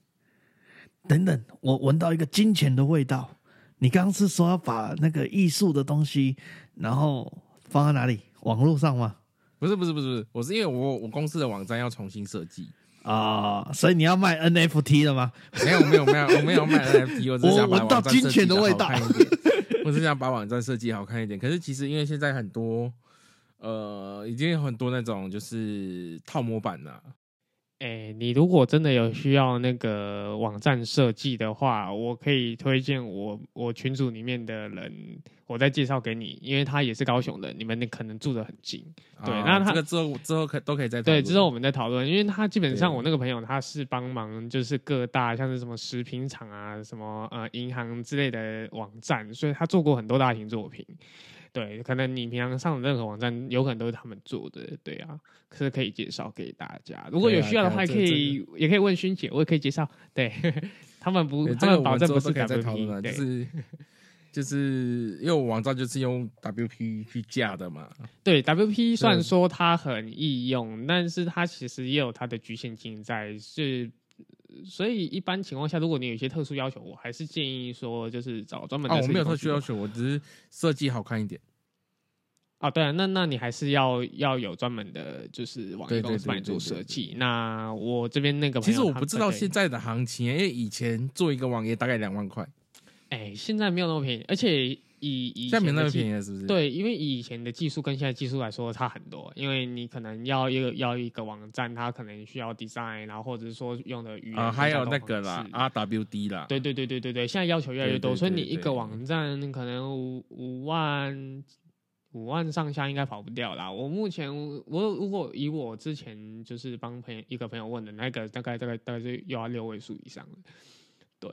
Speaker 2: 等等，我闻到一个金钱的味道。你刚刚是说要把那个艺术的东西，然后放在哪里？网络上吗？
Speaker 3: 不是不是不是，我是因为我我公司的网站要重新设计
Speaker 2: 啊，所以你要卖 NFT 了吗？
Speaker 3: 没有没有没有，我没有卖 NFT，我只是想把网站设计好看一点。我只想把网站设计好看一点，可是其实因为现在很多呃，已经有很多那种就是套模板呐，
Speaker 4: 哎，你如果真的有需要那个网站设计的话，我可以推荐我我群组里面的人，我再介绍给你，因为他也是高雄的，你们可能住的很近。对，
Speaker 3: 啊
Speaker 4: 那他
Speaker 3: 这个之后之后可都可以再
Speaker 4: 对，之后我们再讨论，因为他基本上我那个朋友他是帮忙，就是各大像是什么食品厂啊、什么呃银行之类的网站，所以他做过很多大型作品。对，可能你平常上的任何网站，有可能都是他们做的，对啊，可是可以介绍给大家。如果有需要的话，可以也可以问勋姐，我也可以介绍。对他们不，他们保证不是 WP，
Speaker 3: 就
Speaker 4: 对
Speaker 3: 是 就是因为我网站就是用 WP 去架的嘛，
Speaker 4: 对 WP 虽然说它很易用，但是它其实也有它的局限性在，是所以一般情况下，如果你有一些特殊要求，我还是建议说就是找专门的
Speaker 3: 啊，我没有特殊要求，我只是设计好看一点。
Speaker 4: 啊，对啊，那那你还是要要有专门的，就是网页公司帮你做设计。那我这边那个，
Speaker 3: 其实我不知道现在的行情，因为以前做一个网页大概两万块，
Speaker 4: 哎，现在没有那么便宜，而且以以
Speaker 3: 现在没那么。便宜了，是不是？，
Speaker 4: 对，因为以前的技术跟现在技术来说差很多，因为你可能要一个要一个网站，它可能需要 design，然后或者是说用的语言
Speaker 3: 啊，还有那个啦，RWD 啦，
Speaker 4: 对对对对对对，现在要求越来越多，所以你一个网站可能五五万五万上下应该跑不掉啦。我目前我如果以我之前就是帮朋友一个朋友问的那个，大概大概大概是又要六位数以上的，对。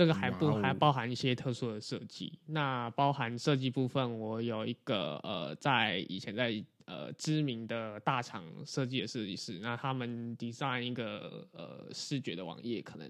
Speaker 4: 这个还不还包含一些特殊的设计，那包含设计部分，我有一个呃，在以前在呃知名的大厂设计的设计师，那他们 design 一个呃视觉的网页，可能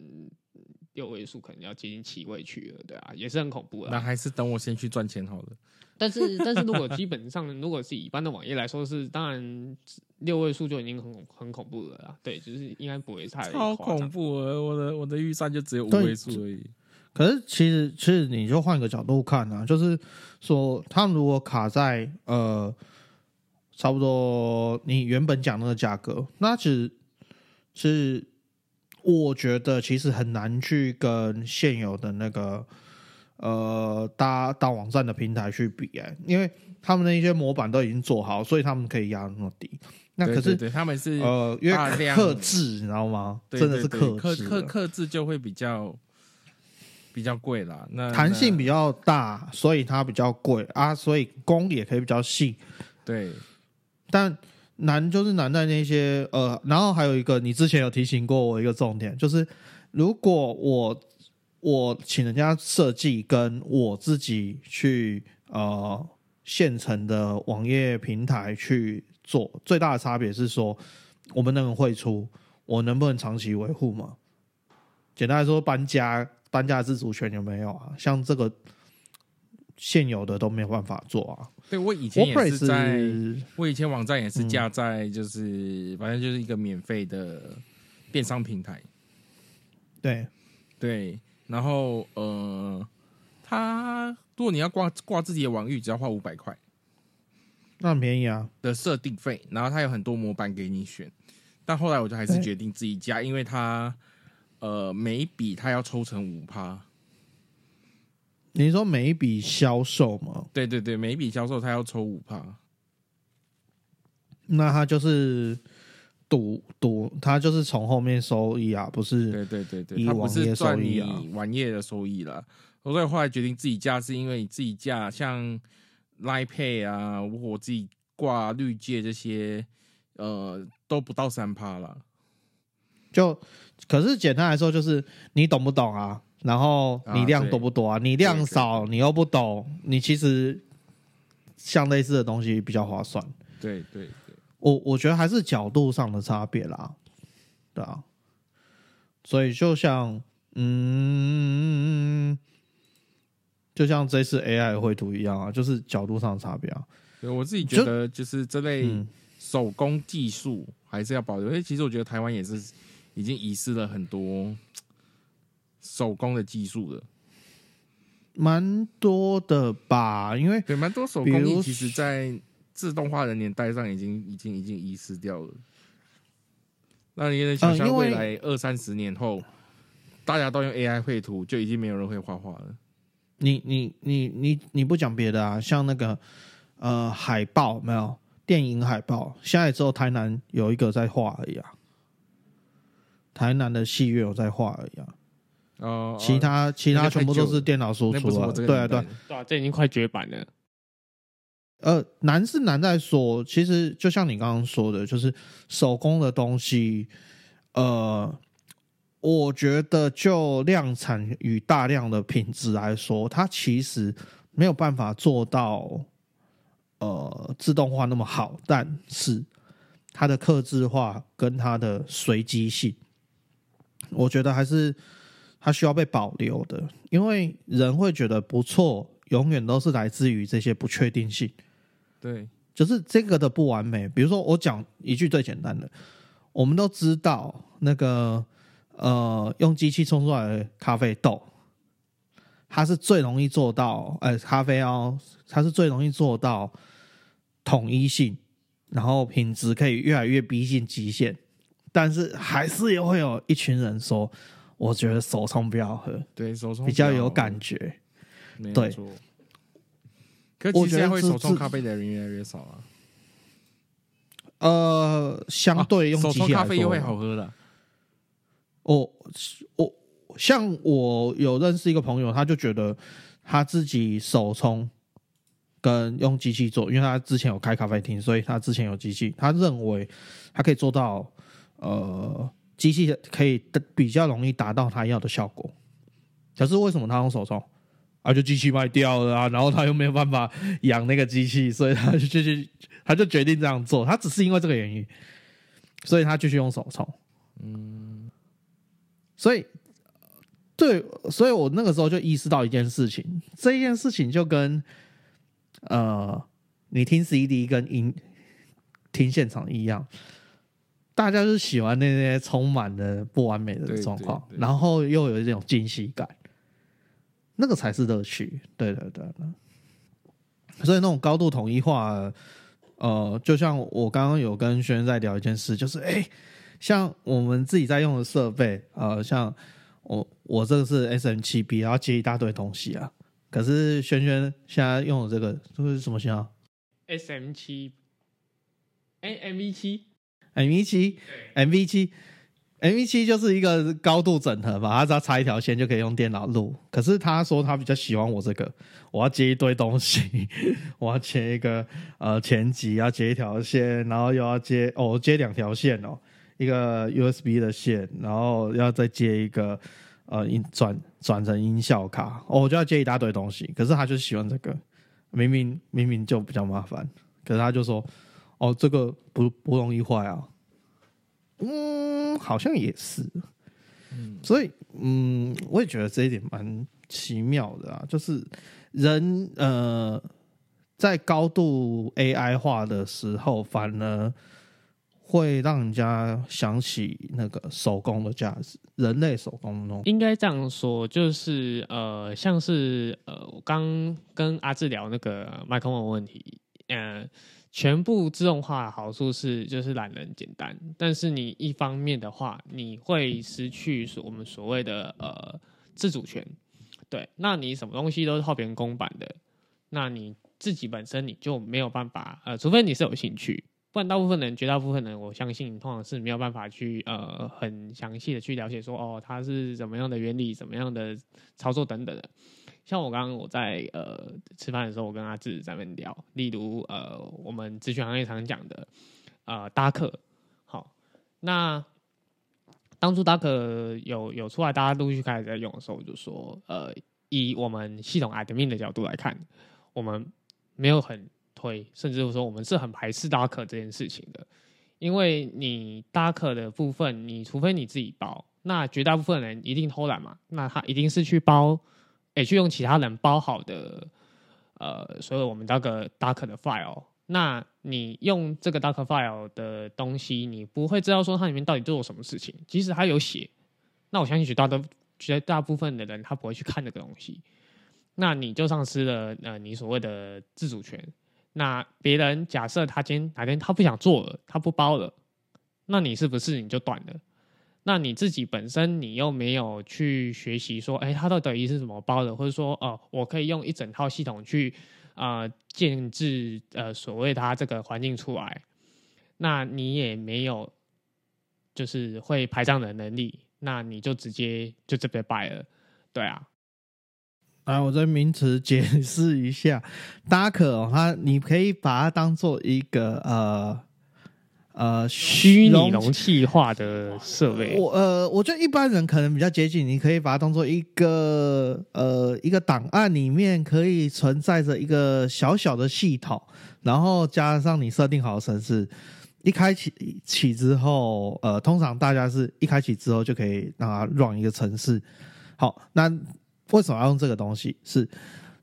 Speaker 4: 嗯六位数可能要接近七位去了，对啊，也是很恐怖的。
Speaker 3: 那还是等我先去赚钱好了。
Speaker 4: 但是但是如果基本上如果是一般的网页来说是，当然六位数就已经很很恐怖了啦。对，就是应该不会太
Speaker 3: 超恐怖了，我的我的预算就只有五位数而已。
Speaker 2: 可是其实其实你就换个角度看啊，就是说他们如果卡在呃差不多你原本讲那个价格，那其实是我觉得其实很难去跟现有的那个呃搭搭网站的平台去比哎、因为他们的一些模板都已经做好，所以他们可以压那么低。那可是
Speaker 3: 对他们是
Speaker 2: 呃，因为克制，你知道吗？
Speaker 3: 对
Speaker 2: 真的是
Speaker 3: 克
Speaker 2: 制的
Speaker 3: 克克制就会比较比较贵啦。那
Speaker 2: 弹性比
Speaker 3: 较
Speaker 2: 较大，所以它比较贵啊，所以工也可以比较细。
Speaker 3: 对
Speaker 2: 但难就是难在那些呃，然后还有一个，你之前有提醒过我一个重点，就是如果我我请人家设计，跟我自己去呃现成的网页平台去做，最大的差别是说，我们能不能汇出，我能不能长期维护嘛？简单来说，搬家搬家自主权有没有啊？像这个现有的都没有办法做啊。
Speaker 3: 对，我以前也是在我以前网站也是
Speaker 2: 嗯
Speaker 3: 架在就是、反正就是一个免费的电商平台，
Speaker 2: 对
Speaker 3: 对，然后呃，它如果你要挂挂自己的网域，只要花五百块
Speaker 2: 那很便宜啊。
Speaker 3: 的设定费，然后它有很多模板给你选，但后来我就还是决定自己加，因为它呃每一笔他要抽成五趴，
Speaker 2: 你说每一笔销售嘛，
Speaker 3: 对对对，每一笔销售他要抽五趴，
Speaker 2: 那他就是赌赌，他就是从后面收益啊，不是？
Speaker 3: 对对对对，他不是赚你
Speaker 2: 益啊
Speaker 3: 网页的收益啦。所以后来决定自己架，是因为你自己架像 Line Pay 啊，我自己挂绿界这些，呃，都不到三趴啦。
Speaker 2: 就可是简单来说，就是你懂不懂啊？然后你量多不多啊？你量少，你又不懂，你其实像类似的东西比较划算。
Speaker 3: 对对对，
Speaker 2: 我我觉得还是角度上的差别啦，对啊。所以就像嗯，就像这次 AI 绘图一样啊，就是角度上的差别啊。
Speaker 3: 对我自己觉得就是这类
Speaker 2: 嗯，
Speaker 3: 手工技术还是要保留，因为其实我觉得台湾也是已经遗失了很多手工的技术了。
Speaker 2: 蛮多的吧，因为
Speaker 3: 对，蛮多手工艺其实在自动化的年代上已经已经已经遗失掉了。那你能想象未来二三十年后，大家都用 AI 绘图，就已经没有人会画画了。
Speaker 2: 你你你你你不讲别的啊，像那个呃海报没有电影海报，现在只有台南有一个在画而已啊。台南的戏院有在画而已啊，
Speaker 3: 哦，
Speaker 2: 其他其他全部都是电脑输出啊。对啊对啊，
Speaker 4: 这已经快绝版了。
Speaker 2: 呃，难是难在说，其实就像你刚刚说的，就是手工的东西，呃，我觉得就量产与大量的品质来说，它其实没有办法做到呃自动化那么好，但是它的刻字化跟它的随机性，我觉得还是它需要被保留的，因为人会觉得不错，永远都是来自于这些不确定性。
Speaker 3: 对，
Speaker 2: 就是这个的不完美。比如说，我讲一句最简单的，我们都知道那个呃，用机器冲出来的咖啡豆，它是最容易做到，呃，咖啡哦，它是最容易做到统一性，然后品质可以越来越逼近极限。但是还是也会有一群人说，我觉得手冲比较好喝，
Speaker 3: 对手冲
Speaker 2: 比较有感觉。对。
Speaker 3: 可
Speaker 2: 我
Speaker 3: 其实现在会手冲咖啡的人越来越少了。
Speaker 2: 呃，相对用
Speaker 3: 啊手
Speaker 2: 机器
Speaker 3: 咖啡又
Speaker 2: 说
Speaker 3: 会好喝的。
Speaker 2: 我我像我有认识一个朋友，他就觉得他自己手冲跟用机器做，因为他之前有开咖啡厅，所以他之前有机器，他认为他可以做到呃机器可以的比较容易达到他要的效果。可是为什么他用手冲？啊，就机器卖掉了啊，然后他又没有办法养那个机器，所以他就继续，他就决定这样做。他只是因为这个原因，所以他继续用手冲。
Speaker 3: 嗯，
Speaker 2: 所以，对，所以我那个时候就意识到一件事情，这一件事情就跟呃，你听 CD 跟音听现场一样，大家就是喜欢那些充满了不完美的状况，
Speaker 3: 对对
Speaker 2: 然后又有一种惊喜感，那个才是乐趣。对对对对，所以那种高度统一化，呃，就像我刚刚有跟轩轩在聊一件事，就是哎。像我们自己在用的设备，呃，像我我这个是 S M 七 B，然后接一大堆东西啊。可是轩轩现在用的这个这个是什么型号
Speaker 4: S M 七，哎，M V 七，
Speaker 2: ？M V 七，M V 七，M V 七就是一个高度整合嘛，他只要插一条线就可以用电脑录。可是他说他比较喜欢我这个，我要接一堆东西，我要接一个呃前级，要接一条线，然后又要接哦，我接两条线哦。一个 USB 的线，然后要再接一个呃音转转成音效卡，哦，我就要接一大堆东西。可是他就喜欢这个，明明明明就比较麻烦，可是他就说，哦，这个不不容易坏啊。嗯，好像也是，
Speaker 3: 嗯
Speaker 2: 所以嗯，我也觉得这一点蛮奇妙的啊，就是人呃在高度 AI 化的时候，反而。会让人家想起那个手工的价值，人类手工那种。
Speaker 4: 应该这样说，就是呃，像是呃，我刚跟阿志聊那个麦克风的问题，呃，全部自动化的好处是就是懒人简单，但是你一方面的话，你会失去所我们所谓的呃自主权。对，那你什么东西都是靠别人公版的，那你自己本身你就没有办法，呃，除非你是有兴趣。不然，大部分人，绝大部分人，我相信通常是没有办法去呃很详细的去了解说哦，它是怎么样的原理，怎么样的操作等等的。像我刚刚我在呃吃饭的时候，我跟阿志在那边聊，例如呃我们咨询行业常讲的呃搭客，好，那当初搭客有有出来，大家陆续开始在用的时候，我就说呃以我们系统 admin 的角度来看，我们没有很。推，甚至说我们是很排斥搭客这件事情的，因为你搭客的部分，你除非你自己包，那绝大部分人一定偷懒嘛，那他一定是去包，哎，去用其他人包好的，呃，所以我们那个搭客的 file，那你用这个搭客 file 的东西，你不会知道说它里面到底做了什么事情，即使它有写，那我相信绝大多绝大部分的人他不会去看这个东西，那你就丧失了呃你所谓的自主权。那别人假设他今天哪天他不想做了，他不包了，那你是不是你就断了？那你自己本身你又没有去学习说，哎，他到底是怎么包的，或者说，哦，我可以用一整套系统去啊建制呃所谓它这个环境出来，那你也没有就是会排账的能力，那你就直接就这边摆了，对啊。
Speaker 2: 来，我这名词解释一下，Dark 哦，它你可以把它当做一个呃呃
Speaker 4: 虚拟
Speaker 2: 容
Speaker 4: 容器化的设备，
Speaker 2: 我呃，我觉得一般人可能比较接近，你可以把它当做一个呃一个档案里面可以存在着一个小小的系统，然后加上你设定好的程式，一开启起之后，呃，通常大家是一开启之后就可以让它 run 一个城市。好，那为什么要用这个东西？是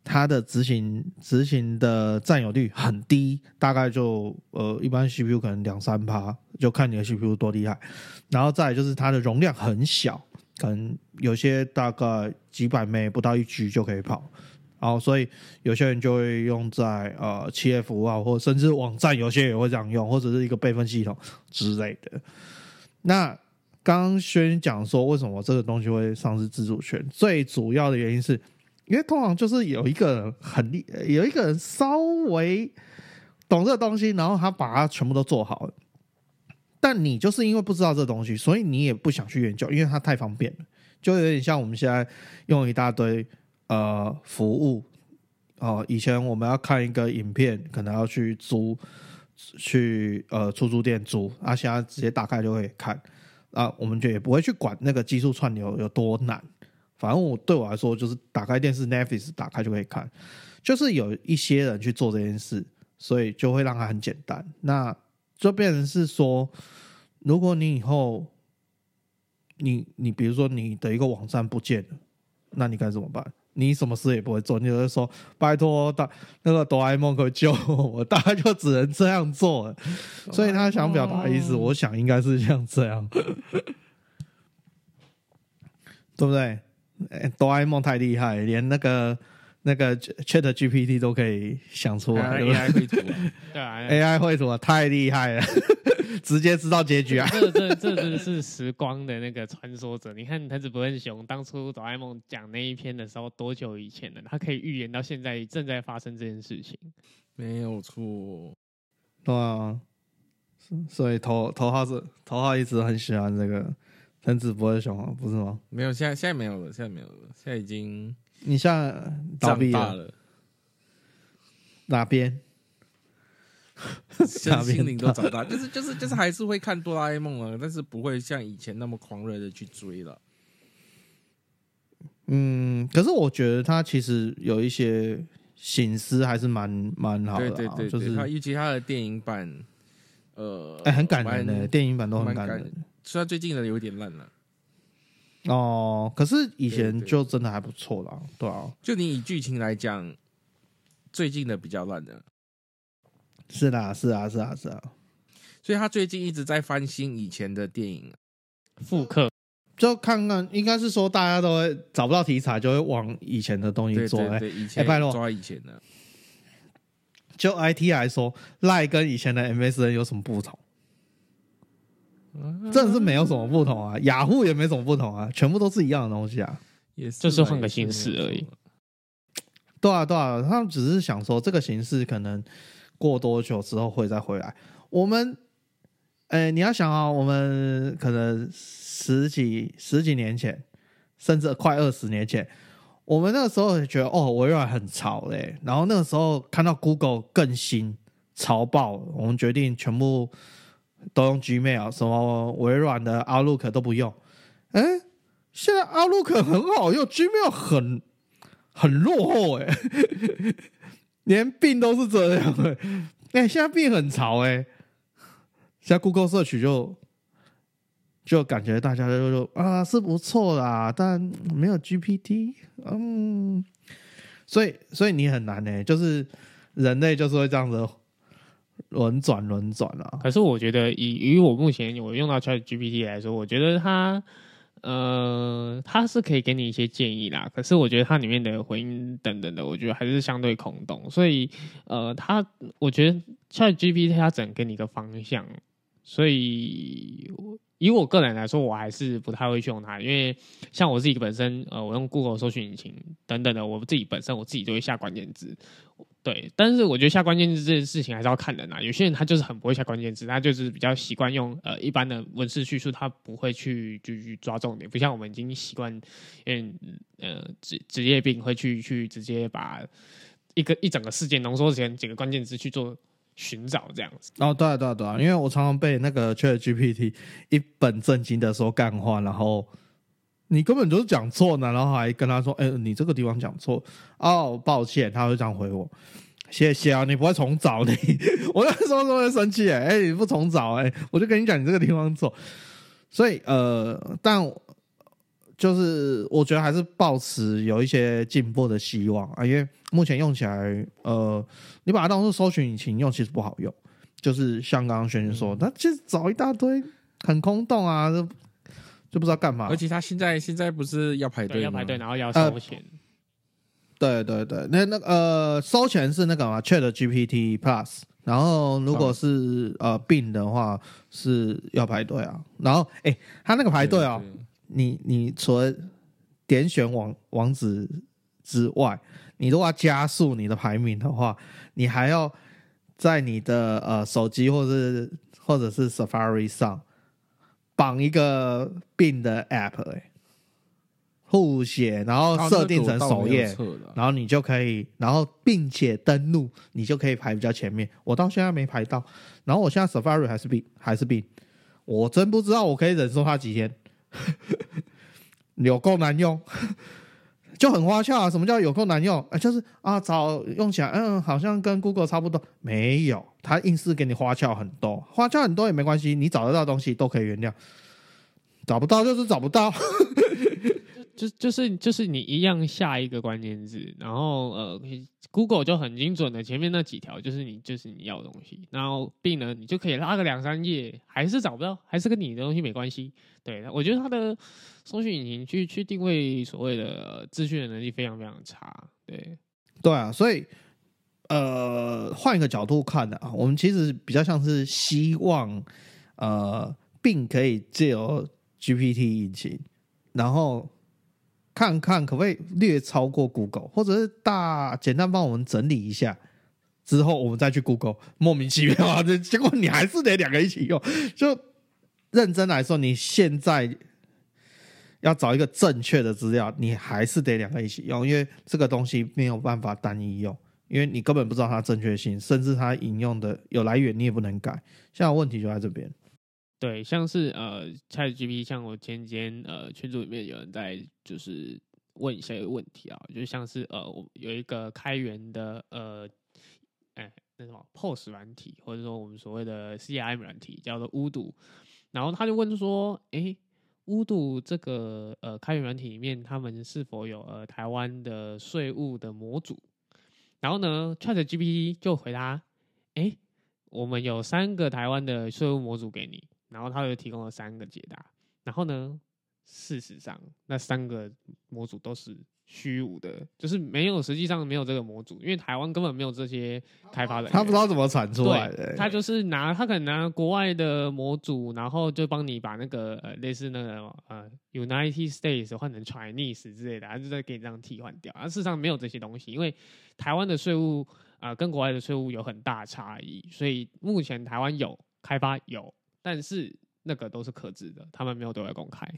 Speaker 2: 它的执行执行的占有率很低，大概就呃一般 CPU 可能两三趴，就看你的 CPU 多厉害。然后再就是它的容量很小，可能有些大概几百 M 不到一 G 就可以跑。然后所以有些人就会用在呃企业服务啊，或甚至网站，有些也会这样用，或者是一个备份系统之类的。那刚刚轩讲说，为什么这个东西会丧失自主权？最主要的原因是，因为通常就是有一个人很厉，有一个人稍微懂这个东西，然后他把它全部都做好了。但你就是因为不知道这东西，所以你也不想去研究，因为它太方便了，就有点像我们现在用一大堆呃服务哦、以前我们要看一个影片，可能要去租，去呃出租店租，啊，现在直接打开就可以看。啊，我们就也不会去管那个技术串流有多难，反正我对我来说就是打开电视 Netflix 打开就可以看，就是有一些人去做这件事，所以就会让它很简单。那就变成是说，如果你以后你你比如说你的一个网站不见了，那你该怎么办？你什么事也不会做，你就会说拜托大那个哆啦 A 梦可救我，我大概就只能这样做了。所以他想表达的意思，我想应该是像这样，对不对？哎哆啦 A 梦太厉害，连那个那个 Chat GPT 都可以想出来
Speaker 3: ，AI 绘图啊，
Speaker 4: 对啊，
Speaker 2: AI 绘图啊太厉害了，直接知道结局啊！
Speaker 4: 这这这真的是时光的那个穿梭者。你看藤子不二雄当初哆啦 A 梦讲那一篇的时候，多久以前了？他可以预言到现在正在发生这件事情。
Speaker 3: 没有错。
Speaker 2: 对啊，所以头头号是头号一直很喜欢这个藤子不二雄啊，不是吗？
Speaker 3: 没有，现在现在没有了，现在没有了，现在已经
Speaker 2: 你像倒闭了
Speaker 3: 长大了，
Speaker 2: 哪边？
Speaker 3: 身心灵都长大，就是就是就是还是会看哆啦 A 梦啊，但是不会像以前那么狂热的去追了。
Speaker 2: 嗯，可是我觉得他其实有一些心思还是蛮蛮好的、啊，
Speaker 3: 对对对，
Speaker 2: 就是
Speaker 3: 对他尤其他的电影版，呃，
Speaker 2: 哎、很感人的、
Speaker 3: 蛮
Speaker 2: 电影版都很
Speaker 3: 感
Speaker 2: 人。
Speaker 3: 虽然最近的有点烂了，
Speaker 2: 哦，可是以前就真的还不错啦，对啊，
Speaker 3: 就你以剧情来讲，最近的比较烂的，
Speaker 2: 是啦，是啊，是啊，是啊，
Speaker 3: 所以他最近一直在翻新以前的电影。
Speaker 4: 复刻。
Speaker 2: 就看看，应该是说大家都会找不到题材，就会往以前的东西做。哎、
Speaker 3: 对对对，以前
Speaker 2: 拜托。
Speaker 3: 抓以前的，
Speaker 2: 就 IT 来说，赖跟以前的 MSN 有什么不同？真的是没有什么不同啊，雅虎也没什么不同啊，全部都是一样的东西啊。
Speaker 3: 也是
Speaker 4: 就是换个形式而已
Speaker 3: 错
Speaker 2: 对啊，对啊，他们只是想说这个形式可能过多久之后会再回来。我们，哎，你要想啊，我们可能十几十几年前，甚至快二十年前，我们那个时候觉得哦，微软很潮嘞、然后那个时候看到 Google 更新潮爆，我们决定全部都用 Gmail，什么微软的 Outlook 都不用。哎，现在 Outlook 很好用，Gmail 很很落后哎、连病都是这样哎、哎、现在病很潮哎、现在 Google 社区就就感觉大家就说啊是不错啦，但没有 GPT，嗯，所以所以你很难呢、就是人类就是会这样子轮转轮转啊，
Speaker 4: 可是我觉得以以我目前我用到 Chat GPT 来说，我觉得它呃它是可以给你一些建议啦。可是我觉得它里面的回应等等的，我觉得还是相对空洞。所以呃，它我觉得 Chat GPT 它只能给你一个方向，所以以我个人来说，我还是不太会去用它，因为像我自己本身，呃，我用 Google 搜寻引擎等等的，我自己本身我自己就会下关键字，对。但是我觉得下关键字这件事情还是要看人啊，有些人他就是很不会下关键字，他就是比较习惯用呃一般的文字叙述，他不会去就去抓重点，不像我们已经习惯，嗯呃职职业病会去去直接把一个一整个事件浓缩成几个关键字去做。寻找这样子
Speaker 2: 哦，对，对，对，因为我常常被那个 Chat GPT 一本正经的说干话，然后你根本就是讲错呢，然后还跟他说：“哎，你这个地方讲错哦，抱歉。”他会这样回我：“谢谢啊，你不会重找你。”我那时候都会生气哎，哎，你不重找哎，我就跟你讲你这个地方错。所以呃，但。就是我觉得还是保持有一些进步的希望啊，因为目前用起来，呃，你把它当做搜寻引擎用，其实不好用。就是像刚刚轩轩说，他其实找一大堆很空洞啊，就就不知道干嘛。
Speaker 3: 而且他现在现在不是要排队，
Speaker 4: 要排队，然后要收钱。
Speaker 2: 对对对，那那呃，收钱是那个嘛，Chat GPT Plus，然后如果是呃病的话是要排队啊。然后哎，他那个排队啊。你你除了点选网网址之外，你如果要加速你的排名的话，你还要在你的呃手机或者或者是 Safari 上绑一个病的 App 哎，互写，然后设定成首页，然后你就可以，然后并且登录，你就可以排比较前面。我到现在没排到，然后我现在 Safari 还是病还是病，我真不知道我可以忍受它几天。有够难用，就很花俏啊！什么叫有够难用？啊，就是啊，找用起来，嗯，好像跟 Google 差不多。没有，它硬是给你花俏很多，花俏很多也没关系，你找得到东西都可以原谅。找不到就是找不到，
Speaker 4: 就就是就是你一样下一个关键字，然后呃。Google 就很精准的，前面那几条就是你就是你要的东西，然后并呢，你就可以拉个两三页，还是找不到，还是跟你的东西没关系。对，我觉得它的搜索引擎去去定位所谓的资讯的能力非常非常差。对，
Speaker 2: 对啊，所以呃，换一个角度看的啊，我们其实比较像是希望呃，并可以借由 GPT 引擎，然后。看看可不可以略超过 Google，或者是大简单帮我们整理一下之后，我们再去 Google。莫名其妙啊，这结果你还是得两个一起用。就认真来说，你现在要找一个正确的资料，你还是得两个一起用，因为这个东西没有办法单一用，因为你根本不知道它正确性，甚至它引用的有来源你也不能改。现在问题就在这边。
Speaker 4: 对，像是呃，ChatGPT，像我前几天呃群组里面有人在就是问一些问题啊，就像是呃，我有一个开源的呃，哎，那什么 POS 软体，或者说我们所谓的 CRM 软体，叫做乌度，然后他就问说，哎，乌度这个呃开源软体里面，他们是否有呃台湾的税务的模组？然后呢，ChatGPT 就回答，哎，我们有三个台湾的税务模组给你。然后他又提供了三个解答，然后呢，事实上那三个模组都是虚无的，就是没有实际上没有这个模组，因为台湾根本没有这些开发的。
Speaker 2: 他不知道怎么产出来的，
Speaker 4: 他就是拿他可能拿国外的模组，然后就帮你把那个呃类似那个呃 United States 换成 Chinese 之类的，他就在给你这样替换掉。而事实上没有这些东西，因为台湾的税务啊跟国外的税务有很大差异，所以目前台湾有开发有。但是那个都是克制的，他们没有对外公开。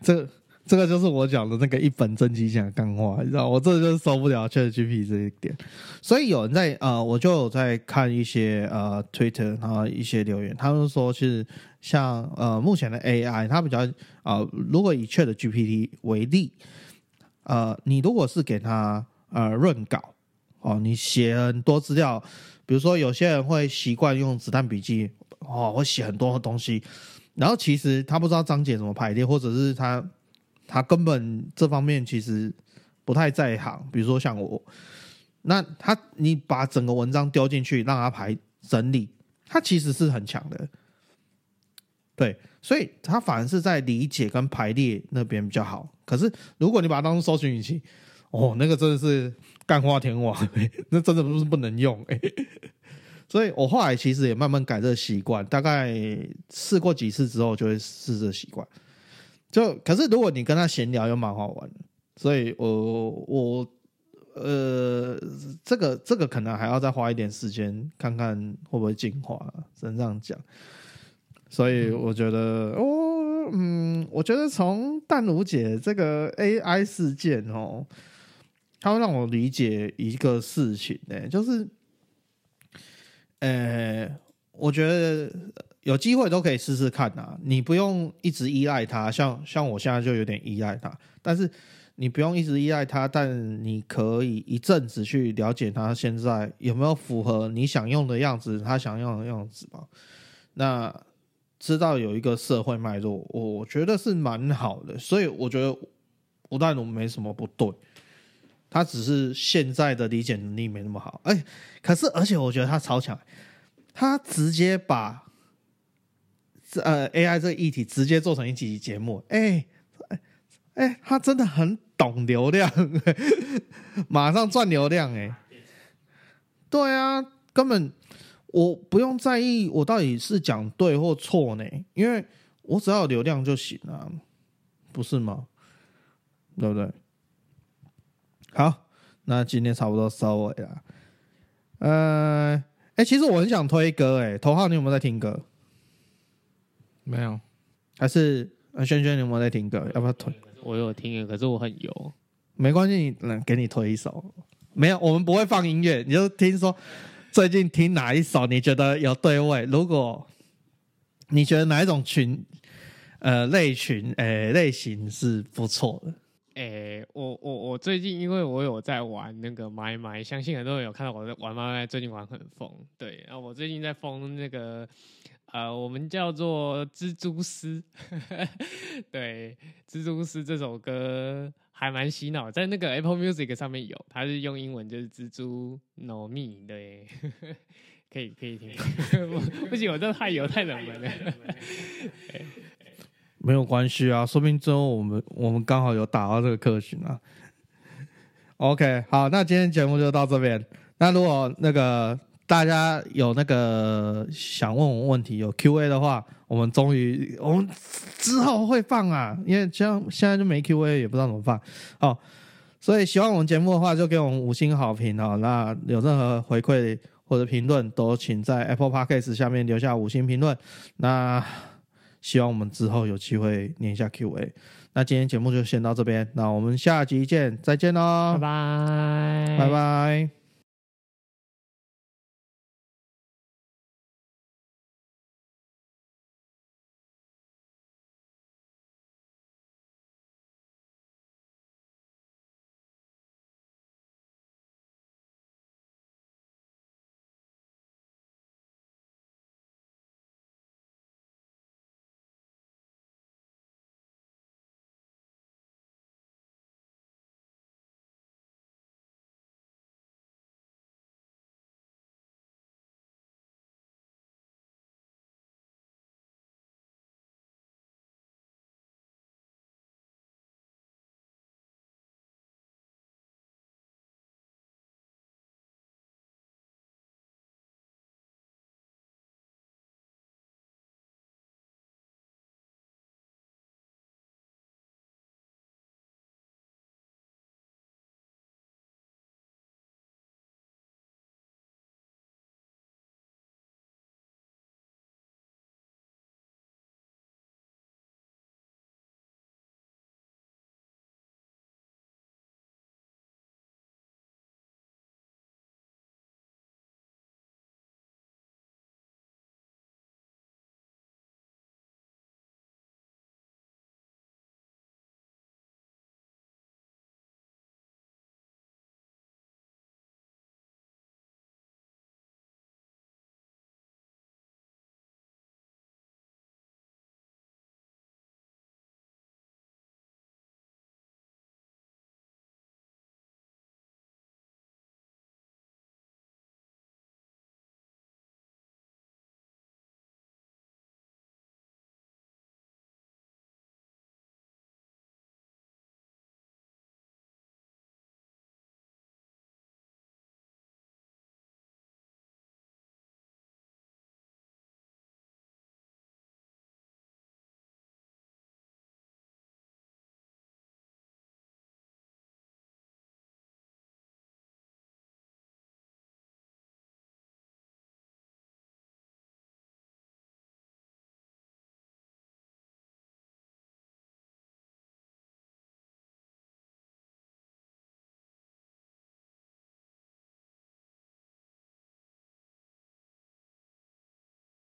Speaker 2: 这这个就是我讲的那个一本正经讲干话，你知道，我这就是受不了 ChatGPT 这一点。所以有人在呃，我就有在看一些呃 Twitter 然后一些留言，他们说其实像呃目前的 AI，它比较啊，如果以 ChatGPT 为例，呃，你如果是给他呃润稿哦，你写很多资料，比如说有些人会习惯用子弹笔记。哦，我写很多东西，然后其实他不知道章节怎么排列，或者是他他根本这方面其实不太在行。比如说像我，那他你把整个文章丢进去让他排整理，他其实是很强的。对，所以他反而是在理解跟排列那边比较好。可是如果你把它当成搜寻引擎，哦，那个真的是干花天王，那真的不是不能用哎。所以我后来其实也慢慢改这个习惯，大概试过几次之后就会试这习惯。就可是如果你跟他闲聊，又蛮好玩。所以我我呃，这个这个可能还要再花一点时间，看看会不会进化，只能这样讲。所以我觉得，哦，嗯，我觉得从淡如姐这个 AI 事件哦，它会让我理解一个事情呢，就是，呃，我觉得有机会都可以试试看啊，你不用一直依赖它，像像我现在就有点依赖它，但是你不用一直依赖它，但你可以一阵子去了解它现在有没有符合你想用的样子，他想要的样子嘛？那知道有一个社会脉络，我觉得是蛮好的，所以我觉得吴淡如没什么不对，他只是现在的理解能力没那么好。哎，可是而且我觉得他超强，他直接把呃 AI 这个议题直接做成一集节目，哎哎哎，他真的很懂流量，马上赚流量，哎，对啊，根本。我不用在意我到底是讲对或错呢，因为我只要有流量就行了，不是吗？对不对？好，那今天差不多收尾了。呃，哎，其实我很想推歌，哎，头号你有没有在听歌？
Speaker 3: 没有，
Speaker 2: 还是啊轩轩你有没有在听歌？要不要推？
Speaker 4: 我有听，可是我很油。
Speaker 2: 没关系，能，给你推一首。没有，我们不会放音乐，你就听说。最近听哪一首你觉得有对位？如果你觉得哪一种群呃类群诶类型是不错的，
Speaker 4: 诶，我我我最近因为我有在玩那个买买，相信很多人有看到我在玩买买，最近玩很疯。对，然后我最近在疯那个呃，我们叫做蜘蛛丝，对，蜘蛛丝这首歌。还蛮洗脑，在那个 Apple Music 上面有，它是用英文就是蜘蛛 No Me 对，可以可以听。不行，我这太油太冷门了。
Speaker 2: 没有关系啊，说不定之后我们我们刚好有打到这个客群啊。OK，好，那今天节目就到这边。那如果那个。大家有那个想问我问题有 Q&A 的话，我们终于我们之后会放啊，因为像现在就没 Q&A，也不知道怎么放。好，所以喜欢我们节目的话，就给我们五星好评哦。那有任何回馈或者评论，都请在 Apple Podcast 下面留下五星评论。那希望我们之后有机会念一下 Q&A。那今天节目就先到这边，那我们下集见，再见喽，
Speaker 4: 拜拜，
Speaker 2: 拜拜。